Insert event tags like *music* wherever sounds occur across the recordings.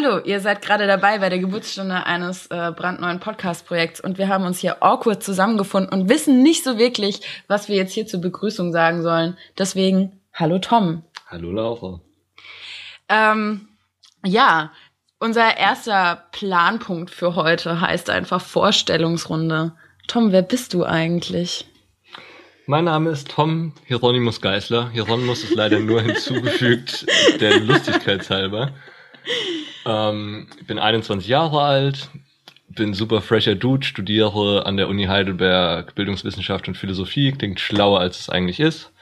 Hallo, ihr seid gerade dabei bei der Geburtsstunde eines äh, brandneuen Podcast-Projekts und wir haben uns hier awkward zusammengefunden und wissen nicht so wirklich, was wir jetzt hier zur Begrüßung sagen sollen. Deswegen, hallo Tom. Hallo Laura. Ähm, ja, unser erster Planpunkt für heute heißt einfach Vorstellungsrunde. Tom, wer bist du eigentlich? Mein Name ist Tom Hieronymus Geisler. Hieronymus ist leider nur *laughs* hinzugefügt der Lustigkeit halber. Ähm, bin 21 Jahre alt, bin super fresher Dude, studiere an der Uni Heidelberg Bildungswissenschaft und Philosophie, klingt schlauer als es eigentlich ist.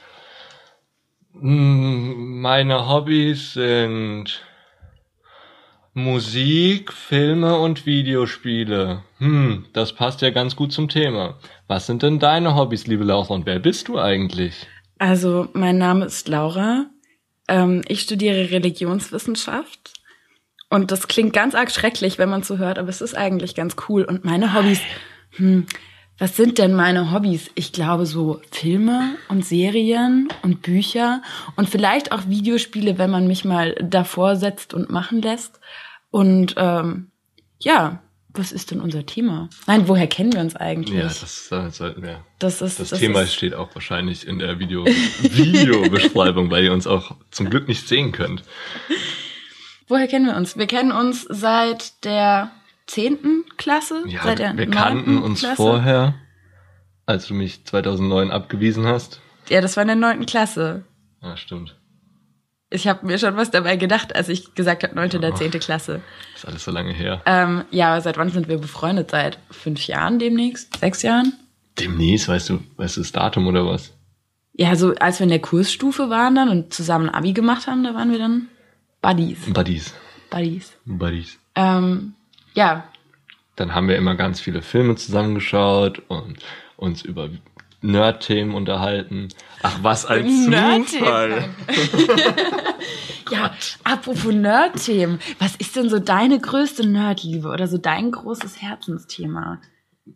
Mm, meine Hobbys sind Musik, Filme und Videospiele. Hm, das passt ja ganz gut zum Thema. Was sind denn deine Hobbys, liebe Laura, und wer bist du eigentlich? Also, mein Name ist Laura. Ähm, ich studiere Religionswissenschaft und das klingt ganz arg schrecklich, wenn man so hört, aber es ist eigentlich ganz cool. Und meine Hobbys, hm, was sind denn meine Hobbys? Ich glaube so Filme und Serien und Bücher und vielleicht auch Videospiele, wenn man mich mal davor setzt und machen lässt. Und ähm, ja, was ist denn unser Thema? Nein, woher kennen wir uns eigentlich? Ja, das äh, sollten wir. Das, ist, das, das Thema ist, steht auch wahrscheinlich in der Video Videobeschreibung, weil ihr uns auch zum Glück nicht sehen könnt. Woher kennen wir uns? Wir kennen uns seit der zehnten Klasse. Ja, seit der wir kannten uns Klasse. vorher, als du mich 2009 abgewiesen hast. Ja, das war in der neunten Klasse. Ja, stimmt. Ich habe mir schon was dabei gedacht, als ich gesagt habe, neunte oder zehnte Klasse. Ist alles so lange her. Ähm, ja, aber seit wann sind wir befreundet? Seit fünf Jahren demnächst? Sechs Jahren? Demnächst, weißt du, weißt du das Datum oder was? Ja, so als wir in der Kursstufe waren dann und zusammen Abi gemacht haben, da waren wir dann Buddies. Buddies. Buddies. Buddies. Ähm, ja, Dann haben wir immer ganz viele Filme zusammengeschaut und uns über Nerd-Themen unterhalten. Ach, was ein Nerd-Themen. Zufall. *laughs* ja, apropos Nerd-Themen. Was ist denn so deine größte Nerdliebe oder so dein großes Herzensthema?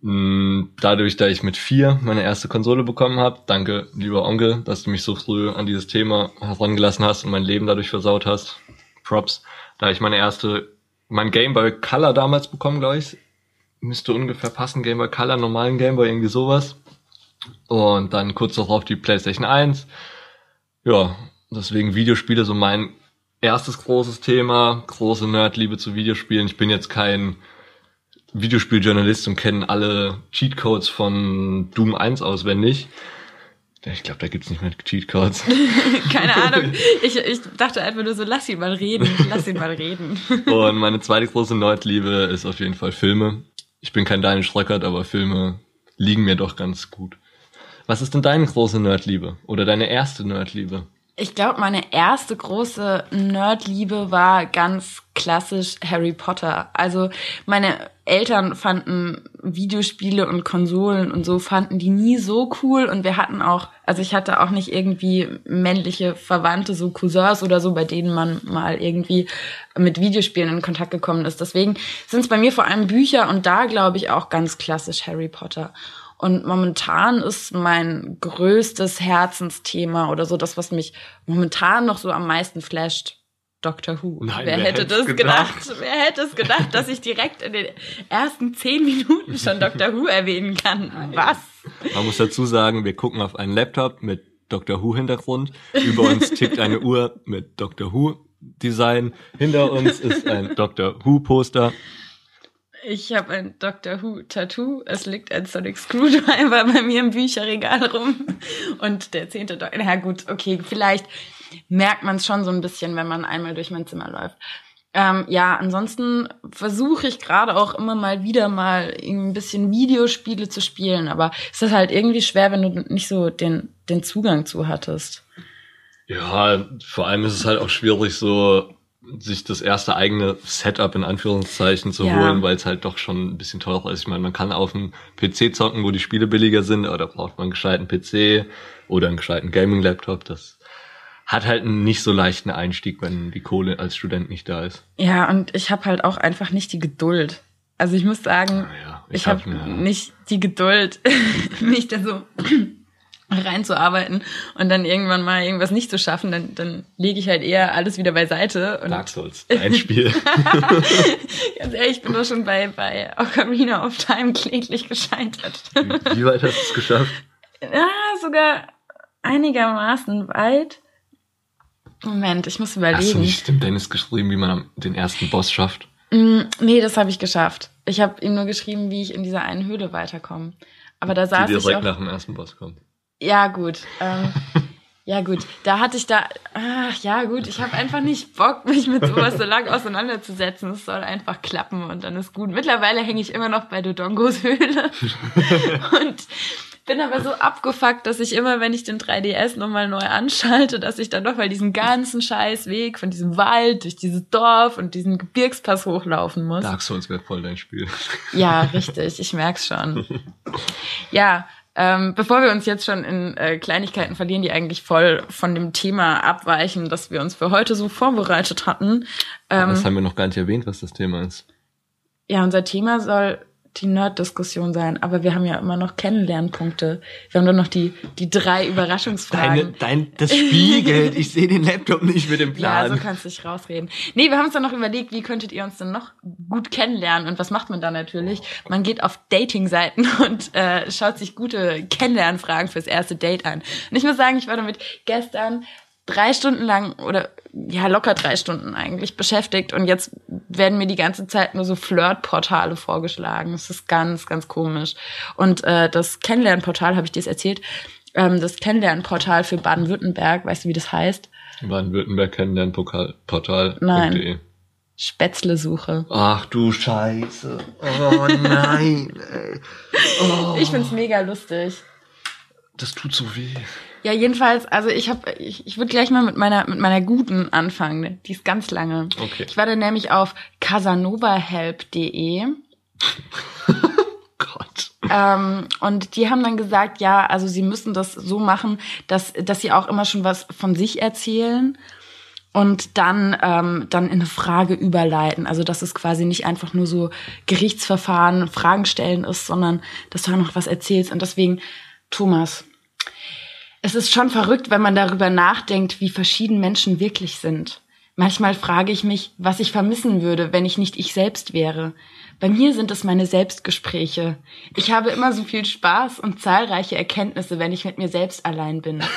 Mm, Dadurch, da ich mit vier meine erste Konsole bekommen habe, danke, lieber Onkel, dass du mich so früh an dieses Thema herangelassen hast und mein Leben dadurch versaut hast. Props. Da ich meine erste, mein Game Boy Color damals bekommen, glaube ich, müsste ungefähr passen, Game Boy Color, normalen Game Boy, irgendwie sowas. Und dann kurz darauf die PlayStation 1. Ja, deswegen Videospiele so mein erstes großes Thema, große Nerdliebe zu Videospielen. Ich bin jetzt kein Videospieljournalist und kenne alle Cheatcodes von Doom 1 auswendig. Ich glaube, da gibt's nicht mehr Cheatcodes. *laughs* Keine Ahnung. *laughs* Ich, ich dachte einfach nur so, lass ihn mal reden, lass ihn mal reden. *laughs* Und meine zweite große Nerdliebe ist auf jeden Fall Filme. Ich bin kein Daniel Schröckert, aber Filme liegen mir doch ganz gut. Was ist denn deine große Nerdliebe? Oder deine erste Nerdliebe? Ich glaube, meine erste große Nerdliebe war ganz klassisch Harry Potter. Also meine Eltern fanden Videospiele und Konsolen und so fanden die nie so cool und wir hatten auch, also ich hatte auch nicht irgendwie männliche Verwandte, so Cousins oder so, bei denen man mal irgendwie mit Videospielen in Kontakt gekommen ist. Deswegen sind es bei mir vor allem Bücher und da glaube ich auch ganz klassisch Harry Potter. Und momentan ist mein größtes Herzensthema oder so das, was mich momentan noch so am meisten flasht, Doctor Who. Nein, wer, wer hätte das gedacht? gedacht? Wer hätte es gedacht, dass ich direkt in den ersten zehn Minuten schon Doctor Who erwähnen kann? Was? Man muss dazu sagen, wir gucken auf einen Laptop mit Doctor Who Hintergrund. Über uns tickt eine Uhr mit Doctor Who Design. Hinter uns ist ein Doctor Who Poster. Ich habe ein Doctor Who Tattoo. Es liegt ein Sonic Screwdriver *laughs* bei mir im Bücherregal rum. Und der zehnte Doktor. Na gut, okay, vielleicht merkt man es schon so ein bisschen, wenn man einmal durch mein Zimmer läuft. Ähm, ja, ansonsten versuche ich gerade auch immer mal wieder mal ein bisschen Videospiele zu spielen, aber es ist halt irgendwie schwer, wenn du nicht so den, den Zugang zu hattest. Ja, vor allem ist es halt auch schwierig, so sich das erste eigene Setup in Anführungszeichen zu Ja. holen, weil es halt doch schon ein bisschen teurer ist. Ich meine, man kann auf dem PC zocken, wo die Spiele billiger sind, aber da braucht man einen gescheiten PC oder einen gescheiten Gaming-Laptop. Das hat halt einen nicht so leichten Einstieg, wenn die Kohle als Student nicht da ist. Ja, und ich habe halt auch einfach nicht die Geduld. Also ich muss sagen, Naja, ich, hab habe mir- nicht die Geduld, *laughs* mich da so reinzuarbeiten und dann irgendwann mal irgendwas nicht zu schaffen, dann, dann lege ich halt eher alles wieder beiseite. Und Dark Souls, *laughs* ein Spiel. Ganz ehrlich, ich bin doch schon bei, bei Ocarina of Time kläglich gescheitert. Wie weit hast du es geschafft? Ja, sogar einigermaßen weit. Moment, ich muss überlegen. Hast du nicht dem Dennis geschrieben, wie man den ersten Boss schafft? Mm, nee, das habe ich geschafft. Ich habe ihm nur geschrieben, wie ich in dieser einen Höhle weiterkomme. Aber da saß Die ich direkt auch, nach dem ersten Boss kommt. Ja, gut. Ähm, ja, gut. Da hatte ich da. Ach, ja, gut. Ich habe einfach nicht Bock, *laughs* mich mit sowas so lang auseinanderzusetzen. Es soll einfach klappen und dann ist gut. Mittlerweile hänge ich immer noch bei Dodongos Höhle. *laughs* und bin aber so abgefuckt, dass ich immer, wenn ich den 3DS nochmal neu anschalte, dass ich dann nochmal diesen ganzen scheiß Weg von diesem Wald durch dieses Dorf und diesen Gebirgspass hochlaufen muss. Dark Souls wäre voll dein Spiel. Ja, richtig. Ich merk's schon. *laughs* Ja, ähm, bevor wir uns jetzt schon in äh, Kleinigkeiten verlieren, die eigentlich voll von dem Thema abweichen, das wir uns für heute so vorbereitet hatten. Ähm, das haben wir noch gar nicht erwähnt, was das Thema ist. ja, unser Thema soll die Nerd-Diskussion sein, aber wir haben ja immer noch Kennenlernpunkte. Wir haben doch noch die, die drei Überraschungsfragen. dein, das spiegelt. Ich sehe den Laptop nicht mit dem Ja, Plan. so kannst du dich rausreden. Nee, wir haben uns dann noch überlegt, wie könntet ihr uns denn noch gut kennenlernen? Und was macht man da natürlich? Man geht auf Dating-Seiten *laughs* und äh, schaut sich gute Kennenlernfragen fürs erste Date an. Und ich muss sagen, ich war damit gestern drei Stunden lang oder ja locker drei Stunden eigentlich beschäftigt und jetzt werden mir die ganze Zeit nur so Flirt-Portale vorgeschlagen. Das ist ganz, ganz komisch. Und äh, das Kennenlernportal, habe ich dir das erzählt, ähm, das Kennenlernportal für Baden-Württemberg, weißt du, wie das heißt? Baden-Württemberg kennenlernportal.de. Nein. Spätzle-Suche. Ach du Scheiße. Oh *laughs* nein. Oh, Ich find's mega lustig. das tut so weh. Ja, jedenfalls, also ich habe, ich, ich würde gleich mal mit meiner mit meiner guten anfangen. ne? Die ist ganz lange. Okay. Ich war dann nämlich auf casanovahelp.de *laughs* Gott. ähm, und die haben dann gesagt, ja, also sie müssen das so machen, dass dass sie auch immer schon was von sich erzählen und dann ähm, dann in eine Frage überleiten. Also dass es quasi nicht einfach nur so Gerichtsverfahren, Fragen stellen ist, sondern dass du auch noch was erzählst. Und deswegen, Thomas, es ist schon verrückt, wenn man darüber nachdenkt, wie verschieden Menschen wirklich sind. Manchmal frage ich mich, was ich vermissen würde, wenn ich nicht ich selbst wäre. Bei mir sind es meine Selbstgespräche. Ich habe immer so viel Spaß und zahlreiche Erkenntnisse, wenn ich mit mir selbst allein bin. *laughs*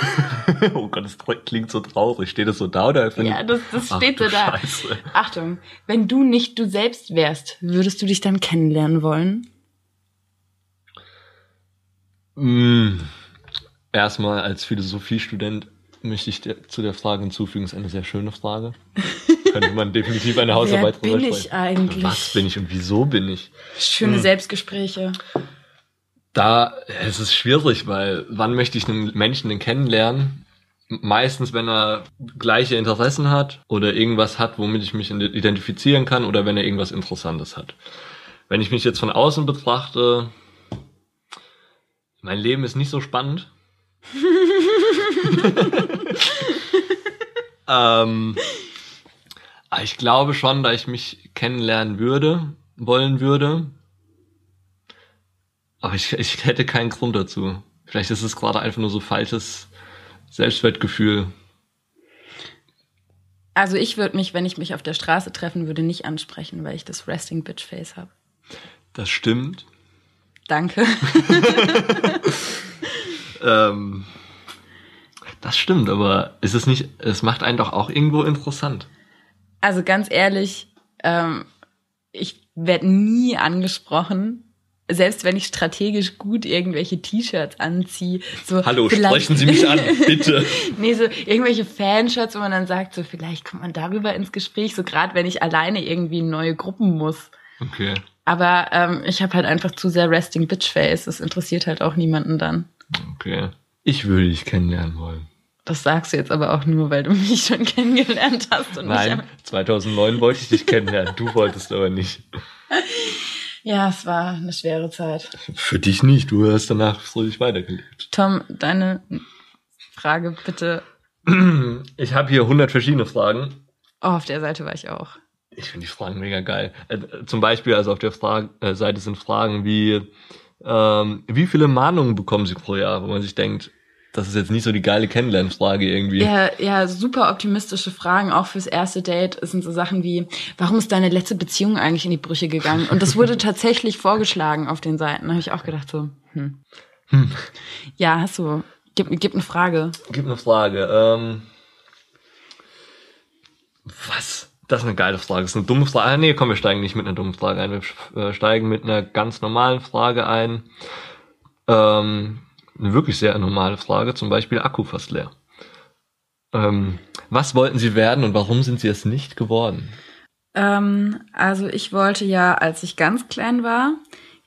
Oh Gott, das klingt so traurig. Steht das so da oder? Ja, das, das Ach steht so da. Scheiße. Achtung, wenn du nicht du selbst wärst, würdest du dich dann kennenlernen wollen? Mm. Erstmal als Philosophiestudent möchte ich dir zu der Frage hinzufügen, ist eine sehr schöne Frage. *laughs* Könnte man definitiv eine Hausarbeit Wer bin ich sprechen. eigentlich? Was bin ich und wieso bin ich? Schöne Hm. Selbstgespräche. Da es ist schwierig, weil wann möchte ich einen Menschen denn kennenlernen? Meistens, wenn er gleiche Interessen hat oder irgendwas hat, womit ich mich identifizieren kann oder wenn er irgendwas Interessantes hat. Wenn ich mich jetzt von außen betrachte, mein Leben ist nicht so spannend. *laughs* ähm, aber ich glaube schon, da ich mich kennenlernen würde, wollen würde. Aber ich, ich hätte keinen Grund dazu. Vielleicht ist es gerade einfach nur so falsches Selbstwertgefühl. Also ich würde mich, wenn ich mich auf der Straße treffen würde, nicht ansprechen, weil ich das Resting Bitch Face habe. Das stimmt. Danke. *laughs* Ähm, das stimmt, aber ist es nicht, es macht einen doch auch irgendwo interessant. Also ganz ehrlich, ähm, ich werde nie angesprochen, selbst wenn ich strategisch gut irgendwelche T-Shirts anziehe. So Hallo, sprechen Sie mich an, *laughs* bitte. nee, so irgendwelche Fanshirts, wo man dann sagt, so vielleicht kommt man darüber ins Gespräch, so gerade wenn ich alleine irgendwie in neue Gruppen muss. Okay, Aber ähm, ich habe halt einfach zu sehr Resting Bitch Face. Das interessiert halt auch niemanden dann. Okay. Ich würde dich kennenlernen wollen. Das sagst du jetzt aber auch nur, weil du mich schon *laughs* kennengelernt hast und Nein, mich. 2009 wollte ich dich kennenlernen, du wolltest aber nicht. *laughs* Ja, es war eine schwere Zeit. Für dich nicht, du hast danach fröhlich weitergelebt. Tom, deine Frage bitte. Ich habe hier 100 verschiedene Fragen. Oh, auf der Seite war ich auch. Ich finde die Fragen mega geil. Äh, zum Beispiel, also auf der Frage, äh, Seite sind Fragen wie, ähm, wie viele Mahnungen bekommen Sie pro Jahr, wo man sich denkt, das ist jetzt nicht so die geile Kennenlernfrage irgendwie. Ja, ja, super optimistische Fragen, auch fürs erste Date. Sind so Sachen wie, warum ist deine letzte Beziehung eigentlich in die Brüche gegangen? Und das wurde *laughs* tatsächlich vorgeschlagen auf den Seiten. Da habe ich auch gedacht so, hm. hm. Ja, hast du. Gib, gib eine Frage. Gib eine Frage. Ähm, was? Das ist eine geile Frage. Das ist eine dumme Frage. Ah, nee, komm, wir steigen nicht mit einer dummen Frage ein. Wir äh, steigen mit einer ganz normalen Frage ein. Ähm, eine wirklich sehr normale Frage, zum Beispiel Akku fast leer. Ähm, was wollten Sie werden und warum sind Sie es nicht geworden? Ähm, also ich wollte ja, als ich ganz klein war,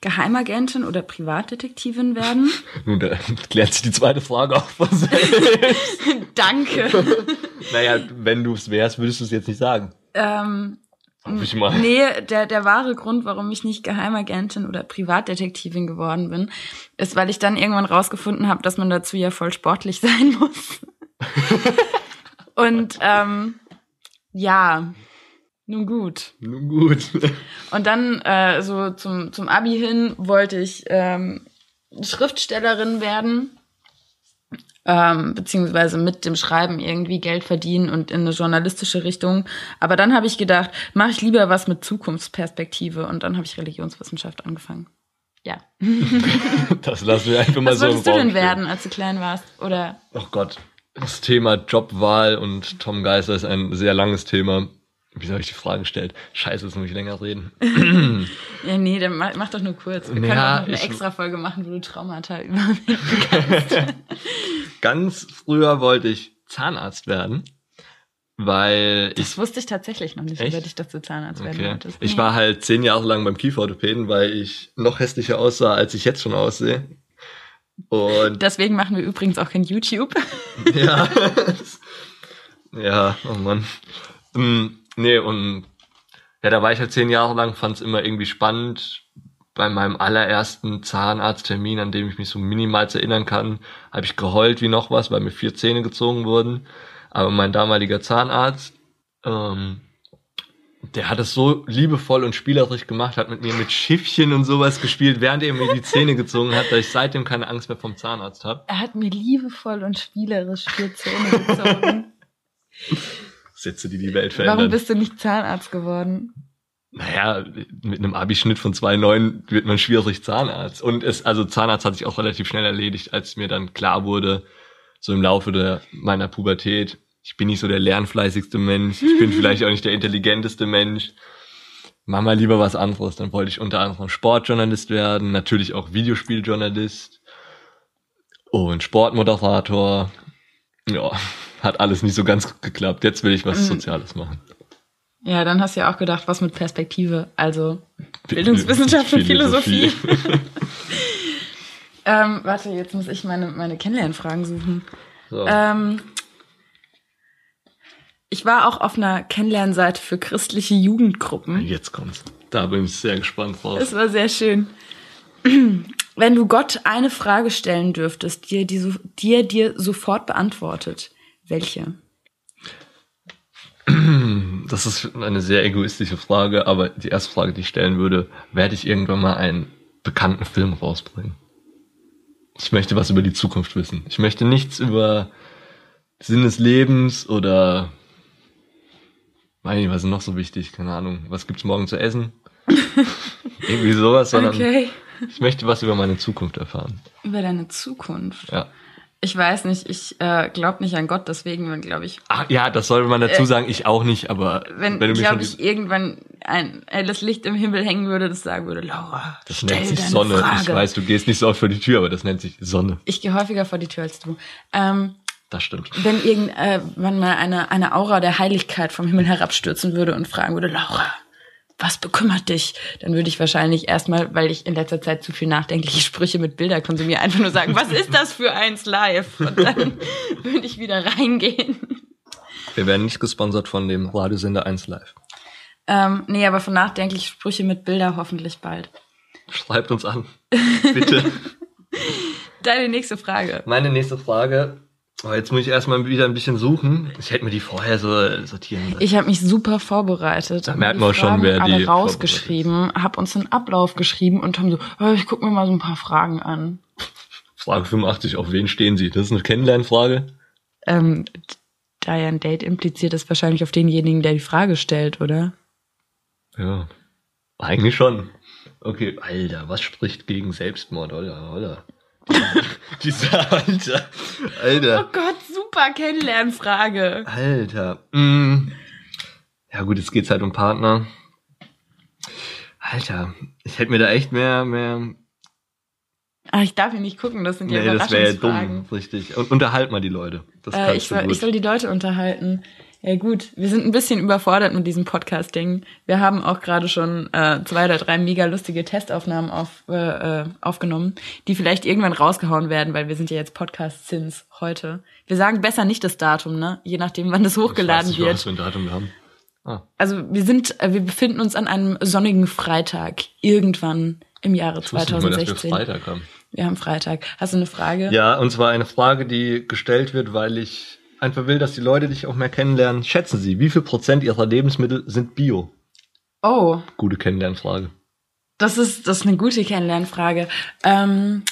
Geheimagentin oder Privatdetektivin werden. *laughs* Nun, da klärt sich die zweite Frage auch von selbst. *laughs* Danke. *laughs* naja, wenn du es wärst, würdest du es jetzt nicht sagen. Ähm, ich mal. Nee, der, der wahre Grund, warum ich nicht Geheimagentin oder Privatdetektivin geworden bin, ist, weil ich dann irgendwann rausgefunden habe, dass man dazu ja voll sportlich *laughs* sein muss. Und ähm, ja, nun gut. Nun gut. Und dann äh, so zum, zum Abi hin wollte ich ähm, Schriftstellerin werden ähm, beziehungsweise mit dem Schreiben irgendwie Geld verdienen und in eine journalistische Richtung. Aber dann habe ich gedacht, mache ich lieber was mit Zukunftsperspektive und dann habe ich Religionswissenschaft angefangen. Ja. *laughs* das lassen wir einfach mal was so. Was wolltest du denn werden, als du klein warst? Oder? Oh Gott. Das Thema Jobwahl und Tom Geiser ist ein sehr langes Thema. Wie habe ich die Frage gestellt? Scheiße, jetzt muss ich länger reden. *clears throat* ja, nee, dann mach, mach doch nur kurz. Wir ja, können auch noch eine extra Folge machen, wo du Traumata *laughs* überwinden kannst. *laughs* Ganz früher wollte ich Zahnarzt werden, weil das ich... Wusste ich tatsächlich noch nicht, über dich, dass du Zahnarzt okay. werden wolltest. Ich war halt zehn Jahre lang beim Kieferorthopäden, weil ich noch hässlicher aussah, als ich jetzt schon aussehe. Und Deswegen machen wir übrigens auch kein YouTube. ja. *laughs* ja, oh Mann. Nee, und ja, da war ich halt zehn Jahre lang, fand es immer irgendwie spannend. Bei meinem allerersten Zahnarzttermin, an dem ich mich so minimal erinnern kann, habe ich geheult wie noch was, weil mir vier Zähne gezogen wurden. Aber mein damaliger Zahnarzt, ähm, der hat es so liebevoll und spielerisch gemacht, hat mit mir mit Schiffchen und sowas gespielt, während er mir die Zähne gezogen hat, dass ich seitdem keine Angst mehr vom Zahnarzt habe. Er hat mir liebevoll und spielerisch vier Zähne gezogen. *laughs* Sätze, die die Welt verändern. Warum bist du nicht Zahnarzt geworden? Naja, mit einem Abischnitt von 2,9 wird man schwierig Zahnarzt. Und es, also Zahnarzt hat sich auch relativ schnell erledigt, als mir dann klar wurde, so im Laufe der, meiner Pubertät, ich bin nicht so der lernfleißigste Mensch, ich bin vielleicht auch nicht der intelligenteste Mensch. Mach mal lieber was anderes. Dann wollte ich unter anderem Sportjournalist werden, natürlich auch Videospieljournalist und Sportmoderator. Ja, hat alles nicht so ganz geklappt. Jetzt will ich was mhm. Soziales machen. Ja, dann hast du ja auch gedacht, was mit Perspektive, also Bildungswissenschaft und Philosophie. Philosophie. *laughs* ähm, warte, jetzt muss ich meine, meine Kennenlernfragen suchen. So. Ähm, ich war auch auf einer Kennenlernseite für christliche Jugendgruppen. Jetzt kommt's. Da bin ich sehr gespannt drauf. Es war sehr schön. *clears throat* Wenn du Gott eine Frage stellen dürftest, die er dir, die er dir sofort beantwortet, welche? Das ist eine sehr egoistische Frage, aber die erste Frage, die ich stellen würde, werde ich irgendwann mal einen bekannten Film rausbringen? Ich möchte was über die Zukunft wissen. Ich möchte nichts über Sinn des Lebens oder nicht, was ist noch so wichtig? Keine Ahnung. Was gibt's morgen zu essen? *laughs* Irgendwie sowas, sondern okay. ich möchte was über meine Zukunft erfahren. Über deine Zukunft? Ja. Ich weiß nicht, ich äh, glaube nicht an Gott, deswegen glaube ich. Ach ja, das sollte man dazu äh, sagen, ich auch nicht, aber wenn, wenn du glaube ich irgendwann ein helles Licht im Himmel hängen würde, das sagen würde, Laura, das nennt sich Sonne. Frage. Ich weiß, du gehst nicht so oft vor die Tür, aber das nennt sich Sonne. Ich gehe häufiger vor die Tür als du. Ähm, das stimmt. Wenn irgendwann äh, mal eine eine Aura der Heiligkeit vom Himmel herabstürzen würde und fragen würde, Laura, was bekümmert dich? Dann würde ich wahrscheinlich erstmal, weil ich in letzter Zeit zu viel nachdenkliche Sprüche mit Bilder konsumiere, einfach nur sagen, was ist das für eins live? Und dann *laughs* würde ich wieder reingehen. Wir werden nicht gesponsert von dem Radiosender 1 Live. Ähm, nee, aber von nachdenkliche Sprüche mit Bilder hoffentlich bald. Schreibt uns an. Bitte. *laughs* Deine nächste Frage. Meine nächste Frage Oh, jetzt muss ich erstmal wieder ein bisschen suchen. Ich hätte mir die vorher so sortieren müssen. Ich habe mich super vorbereitet. Da merkt man schon, wer die rausgeschrieben, habe uns einen Ablauf geschrieben und haben so, oh, ich guck mir mal so ein paar Fragen an. Frage 85, auf wen stehen Sie? Das ist eine Kennenlernfrage. Ähm, da ja ein Date impliziert, ist wahrscheinlich auf denjenigen, der die Frage stellt, oder? Ja, eigentlich schon. Okay, Alter, was spricht gegen Selbstmord, oder? oder? Dieser Alter. Alter. Oh Gott, super Kennenlernfrage. Alter. Mm. Ja gut, jetzt geht's halt um Partner. Alter, ich hätte mir da echt mehr, mehr. Ah, ich darf hier nicht gucken, das sind ja Nee, das wäre ja Überraschungsfragen. dumm, richtig. Und unterhalt mal die Leute. Das Äh, ich, soll, ich soll die Leute unterhalten. Ja gut, wir sind ein bisschen überfordert mit diesem Podcast-Ding. Wir haben auch gerade schon äh, zwei oder drei mega lustige Testaufnahmen auf, äh, äh, aufgenommen, die vielleicht irgendwann rausgehauen werden, weil wir sind ja jetzt Podcast-Sins heute. Wir sagen besser nicht das Datum, ne? Je nachdem, wann das ich weiß hochgeladen nicht, was wird. für ein Datum wir haben. Ah, Also wir sind, äh, wir befinden uns an einem sonnigen Freitag irgendwann im Jahre ich wusste nicht mal, dass wir 2016. Freitag haben. Wir haben Freitag. Hast du eine Frage? Ja, und zwar eine Frage, die gestellt wird, weil ich einfach will, dass die Leute dich auch mehr kennenlernen. Schätzen Sie, wie viel Prozent Ihrer Lebensmittel sind Bio? Oh, Gute Kennenlernfrage. das ist, das ist eine gute Kennenlernfrage. Ähm,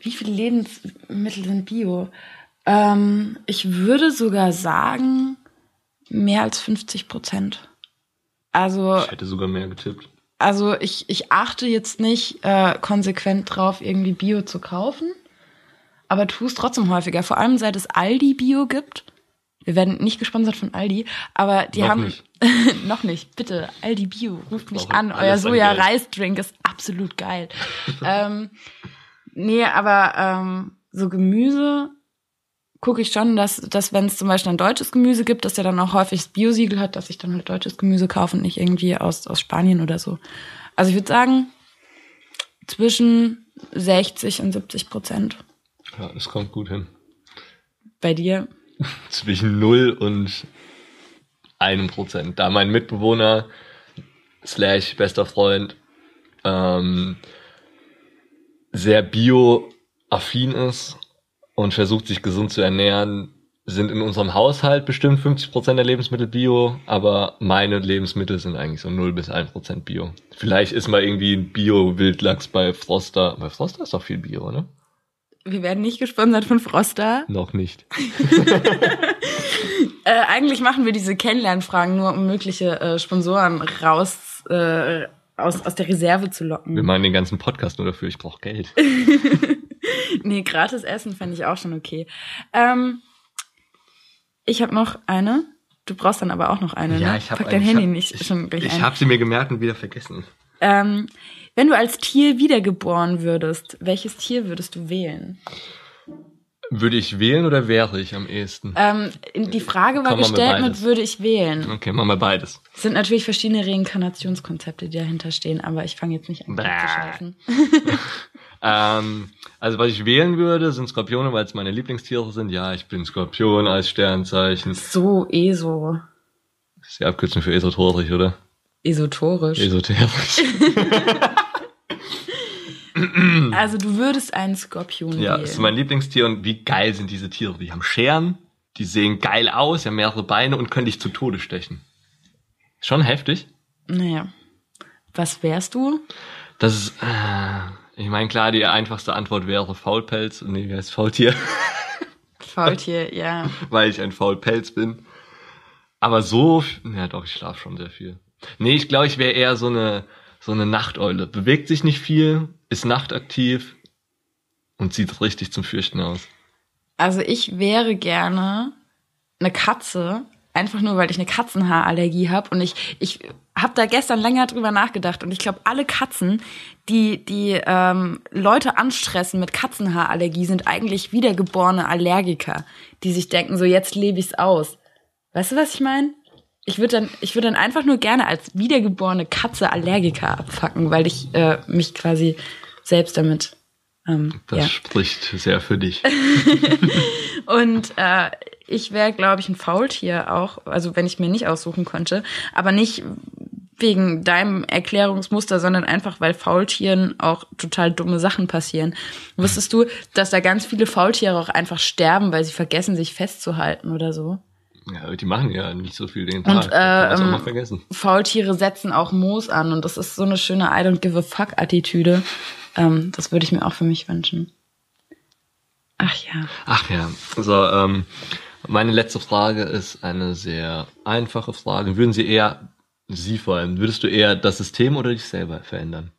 wie viele Lebensmittel sind Bio? Ähm, ich würde sogar sagen, mehr als 50 Prozent. Also, Ich hätte sogar mehr getippt. also ich, ich achte jetzt nicht äh, konsequent drauf, irgendwie Bio zu kaufen, aber tue es trotzdem häufiger. Vor allem seit es Aldi Bio gibt. Wir werden nicht gesponsert von Aldi, aber die Noch haben nicht. *laughs* noch nicht. Bitte, Aldi Bio, ruft mich an. Euer alles an Soja-Reisdrink ist absolut geil. *laughs* ähm, nee, aber ähm, so Gemüse gucke ich schon, dass, dass wenn es zum Beispiel ein deutsches Gemüse gibt, dass der dann auch häufig das Bio-Siegel hat, dass ich dann halt deutsches Gemüse kaufe und nicht irgendwie aus, aus Spanien oder so. Also ich würde sagen, zwischen 60 und 70 Prozent. Ja, das kommt gut hin. Bei dir? *laughs* Zwischen 0 und einem Prozent. Da mein Mitbewohner slash bester Freund ähm, sehr bio-affin ist und versucht sich gesund zu ernähren, sind in unserem Haushalt bestimmt 50% der Lebensmittel bio, aber meine Lebensmittel sind eigentlich so 0 bis 1% bio. Vielleicht ist mal irgendwie ein Bio-Wildlachs bei Froster. Bei Froster ist doch viel Bio, ne? Wir werden nicht gesponsert von Froster. Noch nicht. *laughs* Äh, eigentlich machen wir diese Kennenlernfragen nur, um mögliche äh, Sponsoren raus äh, aus, aus der Reserve zu locken. Wir machen den ganzen Podcast nur dafür, ich brauche Geld. *laughs* Nee, gratis Essen fände ich auch schon okay. Ähm, ich habe noch eine. Du brauchst dann aber auch noch eine. ne? Pack dein Handy nicht schon gleich Ich habe sie mir gemerkt und wieder vergessen. Ähm, wenn du als Tier wiedergeboren würdest, welches Tier würdest du wählen? Würde ich wählen oder wäre ich am ehesten? Ähm, die Frage war wir gestellt mit würde ich wählen. Okay, machen wir beides. Es sind natürlich verschiedene Reinkarnationskonzepte, die dahinter stehen, aber ich fange jetzt nicht an zu scheißen. *laughs* Ähm, also was ich wählen würde, sind Skorpione, weil es meine Lieblingstiere sind. Ja, ich bin Skorpion als Sternzeichen. So eso ist die Abkürzung für esoterisch, oder? esoterisch. Esoterisch. *laughs* *clears throat* also du würdest einen Skorpion ja, wählen. das ist mein Lieblingstier und wie geil sind diese Tiere. Die haben Scheren, die sehen geil aus, die haben mehrere Beine und können dich zu Tode stechen. Schon heftig. Naja. Was wärst du? Das ist, äh, ich meine, klar, die einfachste Antwort wäre Faulpelz. Nee, wie heißt Faultier? *laughs* Faultier, ja. Weil ich ein Faulpelz bin. Aber so, ja doch, ich schlafe schon sehr viel. Nee, ich glaube, ich wäre eher so eine, so eine Nachteule. Bewegt sich nicht viel, ist nachtaktiv und sieht richtig zum Fürchten aus. Also ich wäre gerne eine Katze, einfach nur, weil ich eine Katzenhaarallergie habe. Und ich, ich habe da gestern länger drüber nachgedacht. Und ich glaube, alle Katzen, die, die ähm, Leute anstressen mit Katzenhaarallergie, sind eigentlich wiedergeborene Allergiker, die sich denken, so jetzt lebe ich's aus. Weißt du, was ich meine? Ich würde dann, ich würde dann einfach nur gerne als wiedergeborene Katze Allergiker abfacken, weil ich äh, mich quasi selbst damit ähm, Das ja. spricht sehr für dich. *laughs* Und äh, ich wäre, glaube ich, ein Faultier auch, also wenn ich mir nicht aussuchen könnte, aber nicht wegen deinem Erklärungsmuster, sondern einfach, weil Faultieren auch total dumme Sachen passieren. Wusstest du, dass da ganz viele Faultiere auch einfach sterben, weil sie vergessen, sich festzuhalten oder so? Ja, die machen ja nicht so viel den Und, Tag. Man's äh, auch ähm, mal vergessen. Faultiere setzen auch Moos an und das ist so eine schöne I don't give a fuck Attitüde. Ähm, das würde ich mir auch für mich wünschen. Ach ja. Ach ja. So, ähm, meine letzte Frage ist eine sehr einfache Frage. Würden Sie eher, Sie vor allem, würdest du eher das System oder dich selber verändern?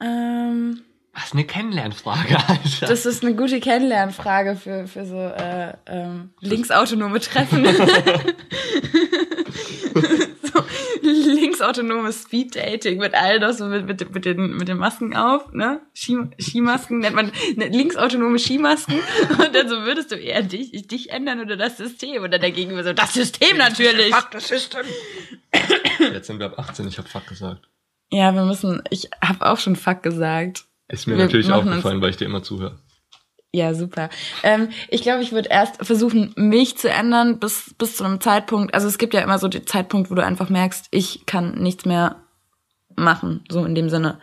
Ähm, Was eine Kennenlernfrage, Alter. das ist eine gute Kennenlernfrage für, für so äh, ähm, linksautonome Treffen. *laughs* *laughs* so, linksautonomes Speed-Dating mit all das, so mit, mit, mit, den, mit den Masken auf, ne? Ski, Skimasken nennt man ne, linksautonome Skimasken. Und dann so würdest du eher dich, dich ändern oder das System. Und dann dagegen so, das System natürlich. das System. *coughs* Jetzt sind wir ab 18, ich habe Fuck gesagt. Ja, wir müssen, ich habe auch schon Fuck gesagt. Ist mir Wir natürlich aufgefallen, weil ich dir immer zuhöre. Ja, super. Ähm, ich glaube, ich würde erst versuchen, mich zu ändern bis, bis zu einem Zeitpunkt. Also es gibt ja immer so den Zeitpunkt, wo du einfach merkst, ich kann nichts mehr machen, so in dem Sinne.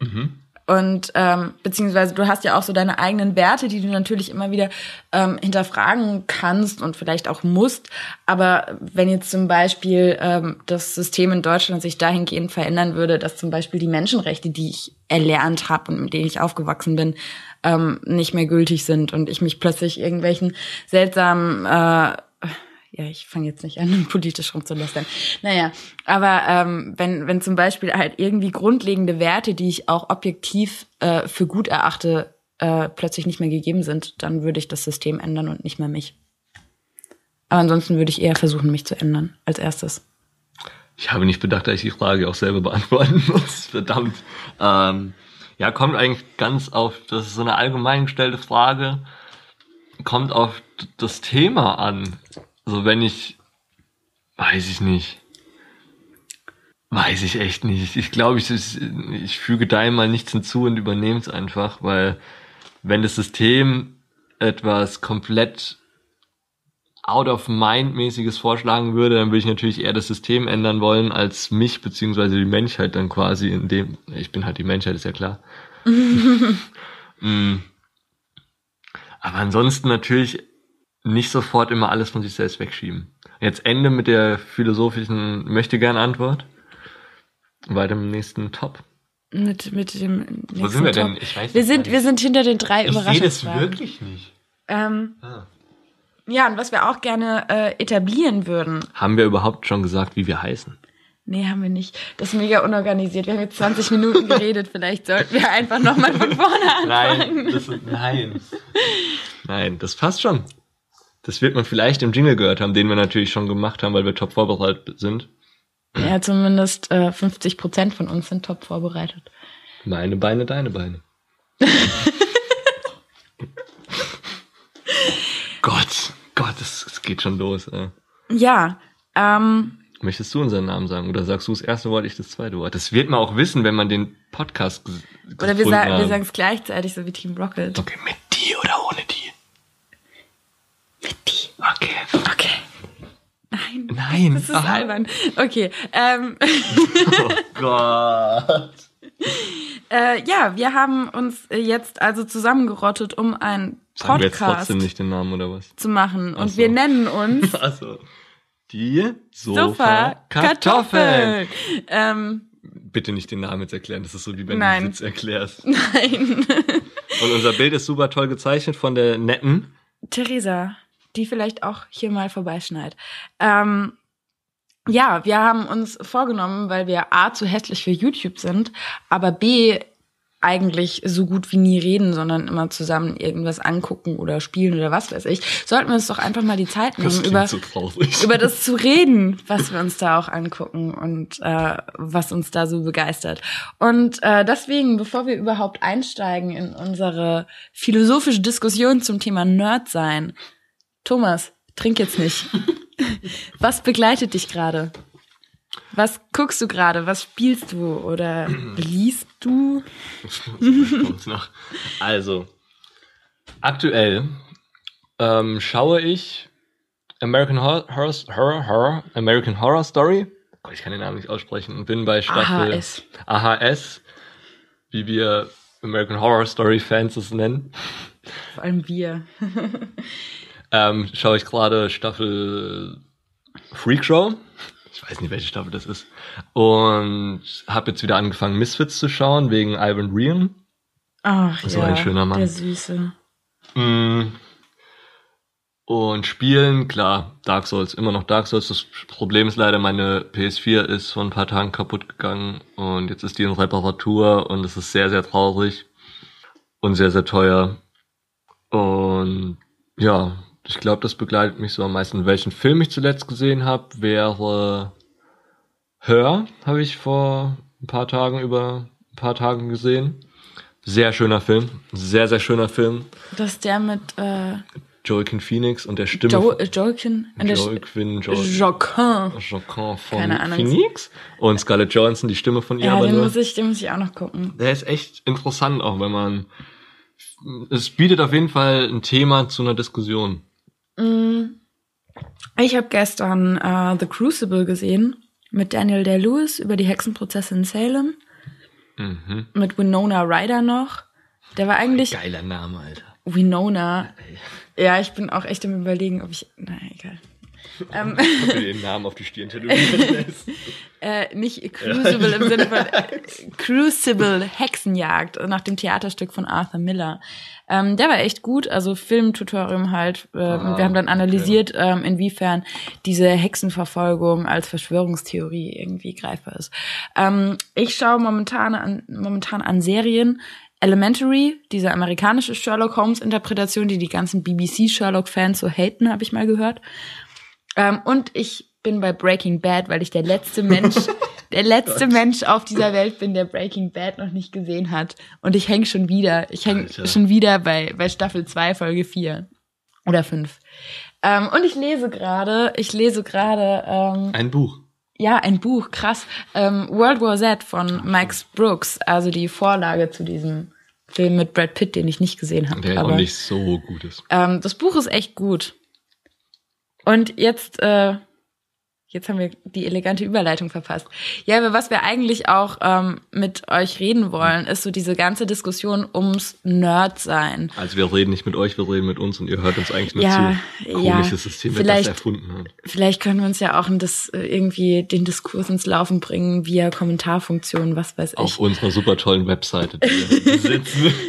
Mhm. Und ähm, beziehungsweise du hast ja auch so deine eigenen Werte, die du natürlich immer wieder ähm, hinterfragen kannst und vielleicht auch musst. Aber wenn jetzt zum Beispiel ähm, das System in Deutschland sich dahingehend verändern würde, dass zum Beispiel die Menschenrechte, die ich erlernt habe und mit denen ich aufgewachsen bin, ähm, nicht mehr gültig sind und ich mich plötzlich irgendwelchen seltsamen äh, ja, ich fange jetzt nicht an, *laughs* politisch rumzulästern. Naja, aber ähm, wenn, wenn zum Beispiel halt irgendwie grundlegende Werte, die ich auch objektiv äh, für gut erachte, äh, plötzlich nicht mehr gegeben sind, dann würde ich das System ändern und nicht mehr mich. Aber ansonsten würde ich eher versuchen, mich zu ändern als erstes. Ich habe nicht bedacht, dass ich die Frage auch selber *laughs* beantworten muss. Verdammt. Ähm, ja, kommt eigentlich ganz auf, das ist so eine allgemein gestellte Frage, kommt auf das Thema an. Also wenn ich, weiß ich nicht. Weiß ich echt nicht. Ich glaube, ich, ich füge da mal nichts hinzu und übernehme es einfach, weil wenn das System etwas komplett out of mind mäßiges vorschlagen würde, dann würde ich natürlich eher das System ändern wollen als mich beziehungsweise die Menschheit dann quasi in dem ich bin halt die Menschheit ist ja klar. *laughs* Mm. Aber ansonsten natürlich nicht sofort immer alles von sich selbst wegschieben. Jetzt Ende mit der philosophischen möchte gern Antwort. Weiter im nächsten Top. Mit, mit dem nächsten Wo sind wir denn? Top. Ich weiß Wir sind, wir sind hinter den drei Ich sehe das wirklich nicht. Ähm, Ah. ja, und was wir auch gerne äh, etablieren würden. Haben wir überhaupt schon gesagt, wie wir heißen? Nee, haben wir nicht. Das ist mega unorganisiert. Wir haben jetzt 20 Minuten geredet. Vielleicht sollten wir einfach nochmal von vorne anfangen. Nein, das, nein. Nein, das passt schon. Das wird man vielleicht im Jingle gehört haben, den wir natürlich schon gemacht haben, weil wir top vorbereitet sind. Ja, zumindest äh, 50 Prozent von uns sind top vorbereitet. Meine Beine, deine Beine. *laughs* Gott, Gott, es, geht schon los. Ey. Ja, ähm, Möchtest du unseren Namen sagen oder sagst du das erste Wort, ich das zweite Wort? Das wird man auch wissen, wenn man den Podcast oder wir, sa wir sagen es gleichzeitig, so wie Team Rocket. Okay, mit die oder ohne die? Mit die. Okay. Okay. Nein. Nein. Das ist Aha. albern. Okay. Ähm, *laughs* Oh *laughs* Gott. äh, ja, wir haben uns jetzt also zusammengerottet, um einen Sagen wir jetzt Podcast trotzdem nicht den Namen oder was? zu machen. Und so. wir nennen uns *laughs* Also, die Sofa Sofa Kartoffeln. Kartoffeln. Ähm, Bitte nicht den Namen jetzt erklären, das ist so wie wenn Nein. du Witz erklärst. nein. Und unser Bild ist super toll gezeichnet von der netten. Theresa, die vielleicht auch hier mal vorbeischneit. Ähm, ja, wir haben uns vorgenommen, weil wir A zu hässlich für YouTube sind, aber B eigentlich so gut wie nie reden, sondern immer zusammen irgendwas angucken oder spielen oder was weiß ich, sollten wir uns doch einfach mal die Zeit nehmen, über, so über das zu reden, was wir uns da auch angucken und äh, was uns da so begeistert. Und äh, deswegen, bevor wir überhaupt einsteigen in unsere philosophische Diskussion zum Thema Nerd sein, Thomas, trink jetzt nicht. *laughs* was begleitet dich gerade? Was guckst du gerade? Was spielst du oder *clears throat* liest du? *laughs* Also, aktuell ähm, schaue ich American Horror, Horror, Horror, Horror, American Horror Story. Gott, ich kann den Namen nicht aussprechen und bin bei Staffel AHS. AHS, wie wir American Horror Story Fans es nennen. Vor allem wir. *laughs* Ähm, schaue ich gerade Staffel Freak Show. Ich weiß nicht, welche Staffel das ist. Und habe jetzt wieder angefangen, Misfits zu schauen, wegen Ivan Rian. Ach So ja, ein schöner Mann. der Süße. Mm. Und spielen, klar, Dark Souls, immer noch Dark Souls. Das Problem ist leider, meine PS4 ist vor ein paar Tagen kaputt gegangen und jetzt ist die in Reparatur und es ist sehr, sehr traurig und sehr, sehr teuer. Und ja, ich glaube, das begleitet mich so am meisten. Welchen Film ich zuletzt gesehen habe, wäre Hör, habe ich vor ein paar Tagen über ein paar Tagen gesehen. Sehr schöner Film, sehr, sehr schöner Film. Das ist der mit äh, Joaquin Phoenix und der Stimme. jo äh, Joaquin? Joaquin, jo Joaquin. Joaquin von. Phoenix und Scarlett Johansson, die Stimme von ihr. Ja, den nur, muss, ich, den muss ich auch noch gucken. der ist echt interessant, auch wenn man. Es bietet auf jeden Fall ein Thema zu einer Diskussion. Ich habe gestern äh, The Crucible gesehen mit Daniel Day-Lewis über die Hexenprozesse in Salem. Mhm. Mit Winona Ryder noch. Der war eigentlich Geiler Name, Alter. Winona. Ja, ich bin auch echt am überlegen, ob ich. Na, egal. Ähm, *laughs* Ob du den Namen auf die Stirn tätowieren *laughs* lässt. äh, nicht Crucible im Sinne von äh, *laughs* Crucible Hexenjagd nach dem Theaterstück von Arthur Miller. Ähm, der war echt gut, also Filmtutorium halt. Äh, Ah, wir haben dann analysiert, ähm, inwiefern diese Hexenverfolgung als Verschwörungstheorie irgendwie greifbar ist. Ähm, ich schaue momentan an, momentan an Serien. Elementary, diese amerikanische Sherlock Holmes Interpretation, die die ganzen BBC Sherlock Fans so haten, habe ich mal gehört. Ähm, und ich bin bei Breaking Bad, weil ich der letzte Mensch, *laughs* der letzte Mensch auf dieser Welt bin, der Breaking Bad noch nicht gesehen hat. Und ich häng schon wieder, ich häng Alter. schon wieder bei, bei Staffel 2, Folge 4 oder 5. Ähm, und ich lese gerade, ich lese gerade, ähm, Ein Buch. ja, ein Buch, krass, ähm, World War Z von Max Brooks, also die Vorlage zu diesem Film mit Brad Pitt, den ich nicht gesehen habe. Der auch nicht so gut ist. Ähm, das Buch ist echt gut. Und jetzt, äh, jetzt haben wir die elegante Überleitung verpasst. Ja, aber was wir eigentlich auch ähm, mit euch reden wollen, ist so diese ganze Diskussion ums Nerdsein. Also wir reden nicht mit euch, wir reden mit uns und ihr hört uns eigentlich nur Ja, zu. ja, Komisches System, wer das vielleicht- erfunden hat. Vielleicht können wir uns ja auch in das, äh, irgendwie den Diskurs ins Laufen bringen via Kommentarfunktionen, was weiß ich. Auf unserer super tollen Webseite, die wir besitzen. *laughs*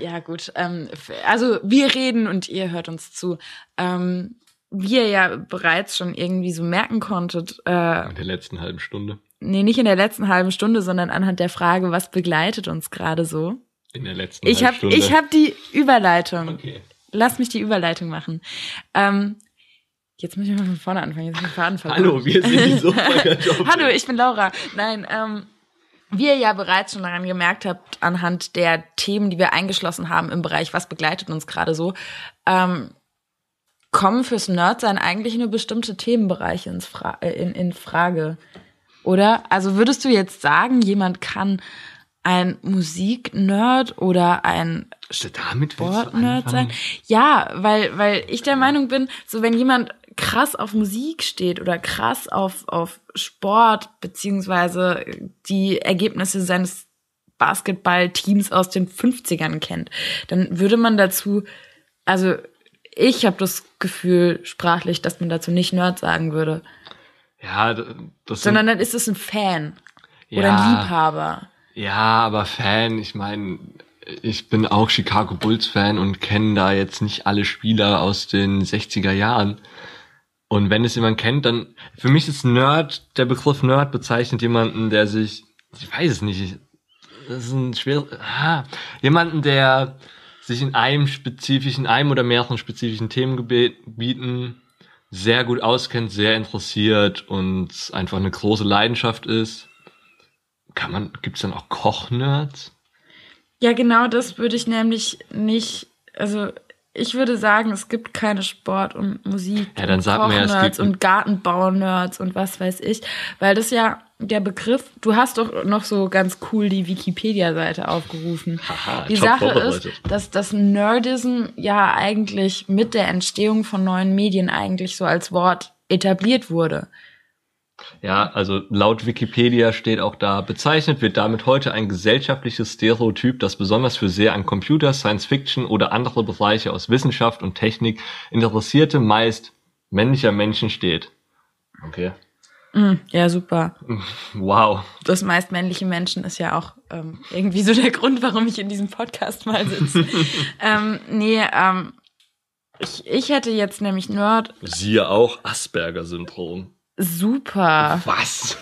Ja, gut. Ähm, also wir reden und ihr hört uns zu. Ähm, wie ihr ja bereits schon irgendwie so merken konntet, äh, In der letzten halben Stunde. nee, nicht in der letzten halben Stunde, sondern anhand der Frage, was begleitet uns gerade so. In der letzten Ich halben habe Stunde. ich hab die Überleitung. Okay. Lass mich die Überleitung machen. Ähm, jetzt muss ich mal von vorne anfangen. Jetzt hab ich den Faden verloren. Hallo, wir sind die *laughs* Sofa-Kartoffeln. Hallo, ich bin Laura. Nein, ähm, wie ihr ja bereits schon daran gemerkt habt, anhand der Themen, die wir eingeschlossen haben im Bereich, was begleitet uns gerade so, ähm, kommen fürs Nerdsein eigentlich nur bestimmte Themenbereiche ins Fra äh, in, in Frage. Oder? Also würdest du jetzt sagen, jemand kann ein Musiknerd oder ein Sportnerd sein? Ja, weil, weil ich der Meinung bin, so wenn jemand krass auf Musik steht oder krass auf, auf Sport, beziehungsweise die Ergebnisse seines Basketballteams aus den 50ern kennt, dann würde man dazu, also ich habe das Gefühl sprachlich, dass man dazu nicht Nerd sagen würde, Ja, das sondern dann ist es ein Fan oder Ja. ein Liebhaber. ja, aber Fan, ich meine, ich bin auch Chicago Bulls Fan und kenne da jetzt nicht alle Spieler aus den 60er Jahren. Und wenn es jemand kennt, dann, für mich ist Nerd, der Begriff Nerd bezeichnet jemanden, der sich, ich weiß es nicht, das ist ein schwer, ah, jemanden, der sich in einem spezifischen, einem oder mehreren spezifischen Themengebieten sehr gut auskennt, sehr interessiert und einfach eine große Leidenschaft ist. Kann man, gibt's dann auch Kochnerds? Ja, genau das würde ich nämlich nicht, also ich würde sagen, es gibt keine Sport- und Musik- Ja, dann und sag mir, es Kochnerds gibt- und Gartenbau-Nerds und was weiß ich, weil das ja der Begriff, du hast doch noch so ganz cool die Wikipedia-Seite aufgerufen. Haha, die Sache ist, dass das Nerdism ja eigentlich mit der Entstehung von neuen Medien eigentlich so als Wort etabliert wurde. Ja, also laut Wikipedia steht auch da, bezeichnet wird damit heute ein gesellschaftliches Stereotyp, das besonders für sehr an Computer, Science Fiction oder andere Bereiche aus Wissenschaft und Technik interessierte, meist männlicher Menschen steht. Okay. Mm, ja, super. Wow. Das meist männliche Menschen ist ja auch ähm, irgendwie so der Grund, warum ich in diesem Podcast mal sitze. *laughs* ähm, nee, ähm, ich, ich hätte jetzt nämlich Nerd. Siehe auch Asperger-Syndrom. Super. Was?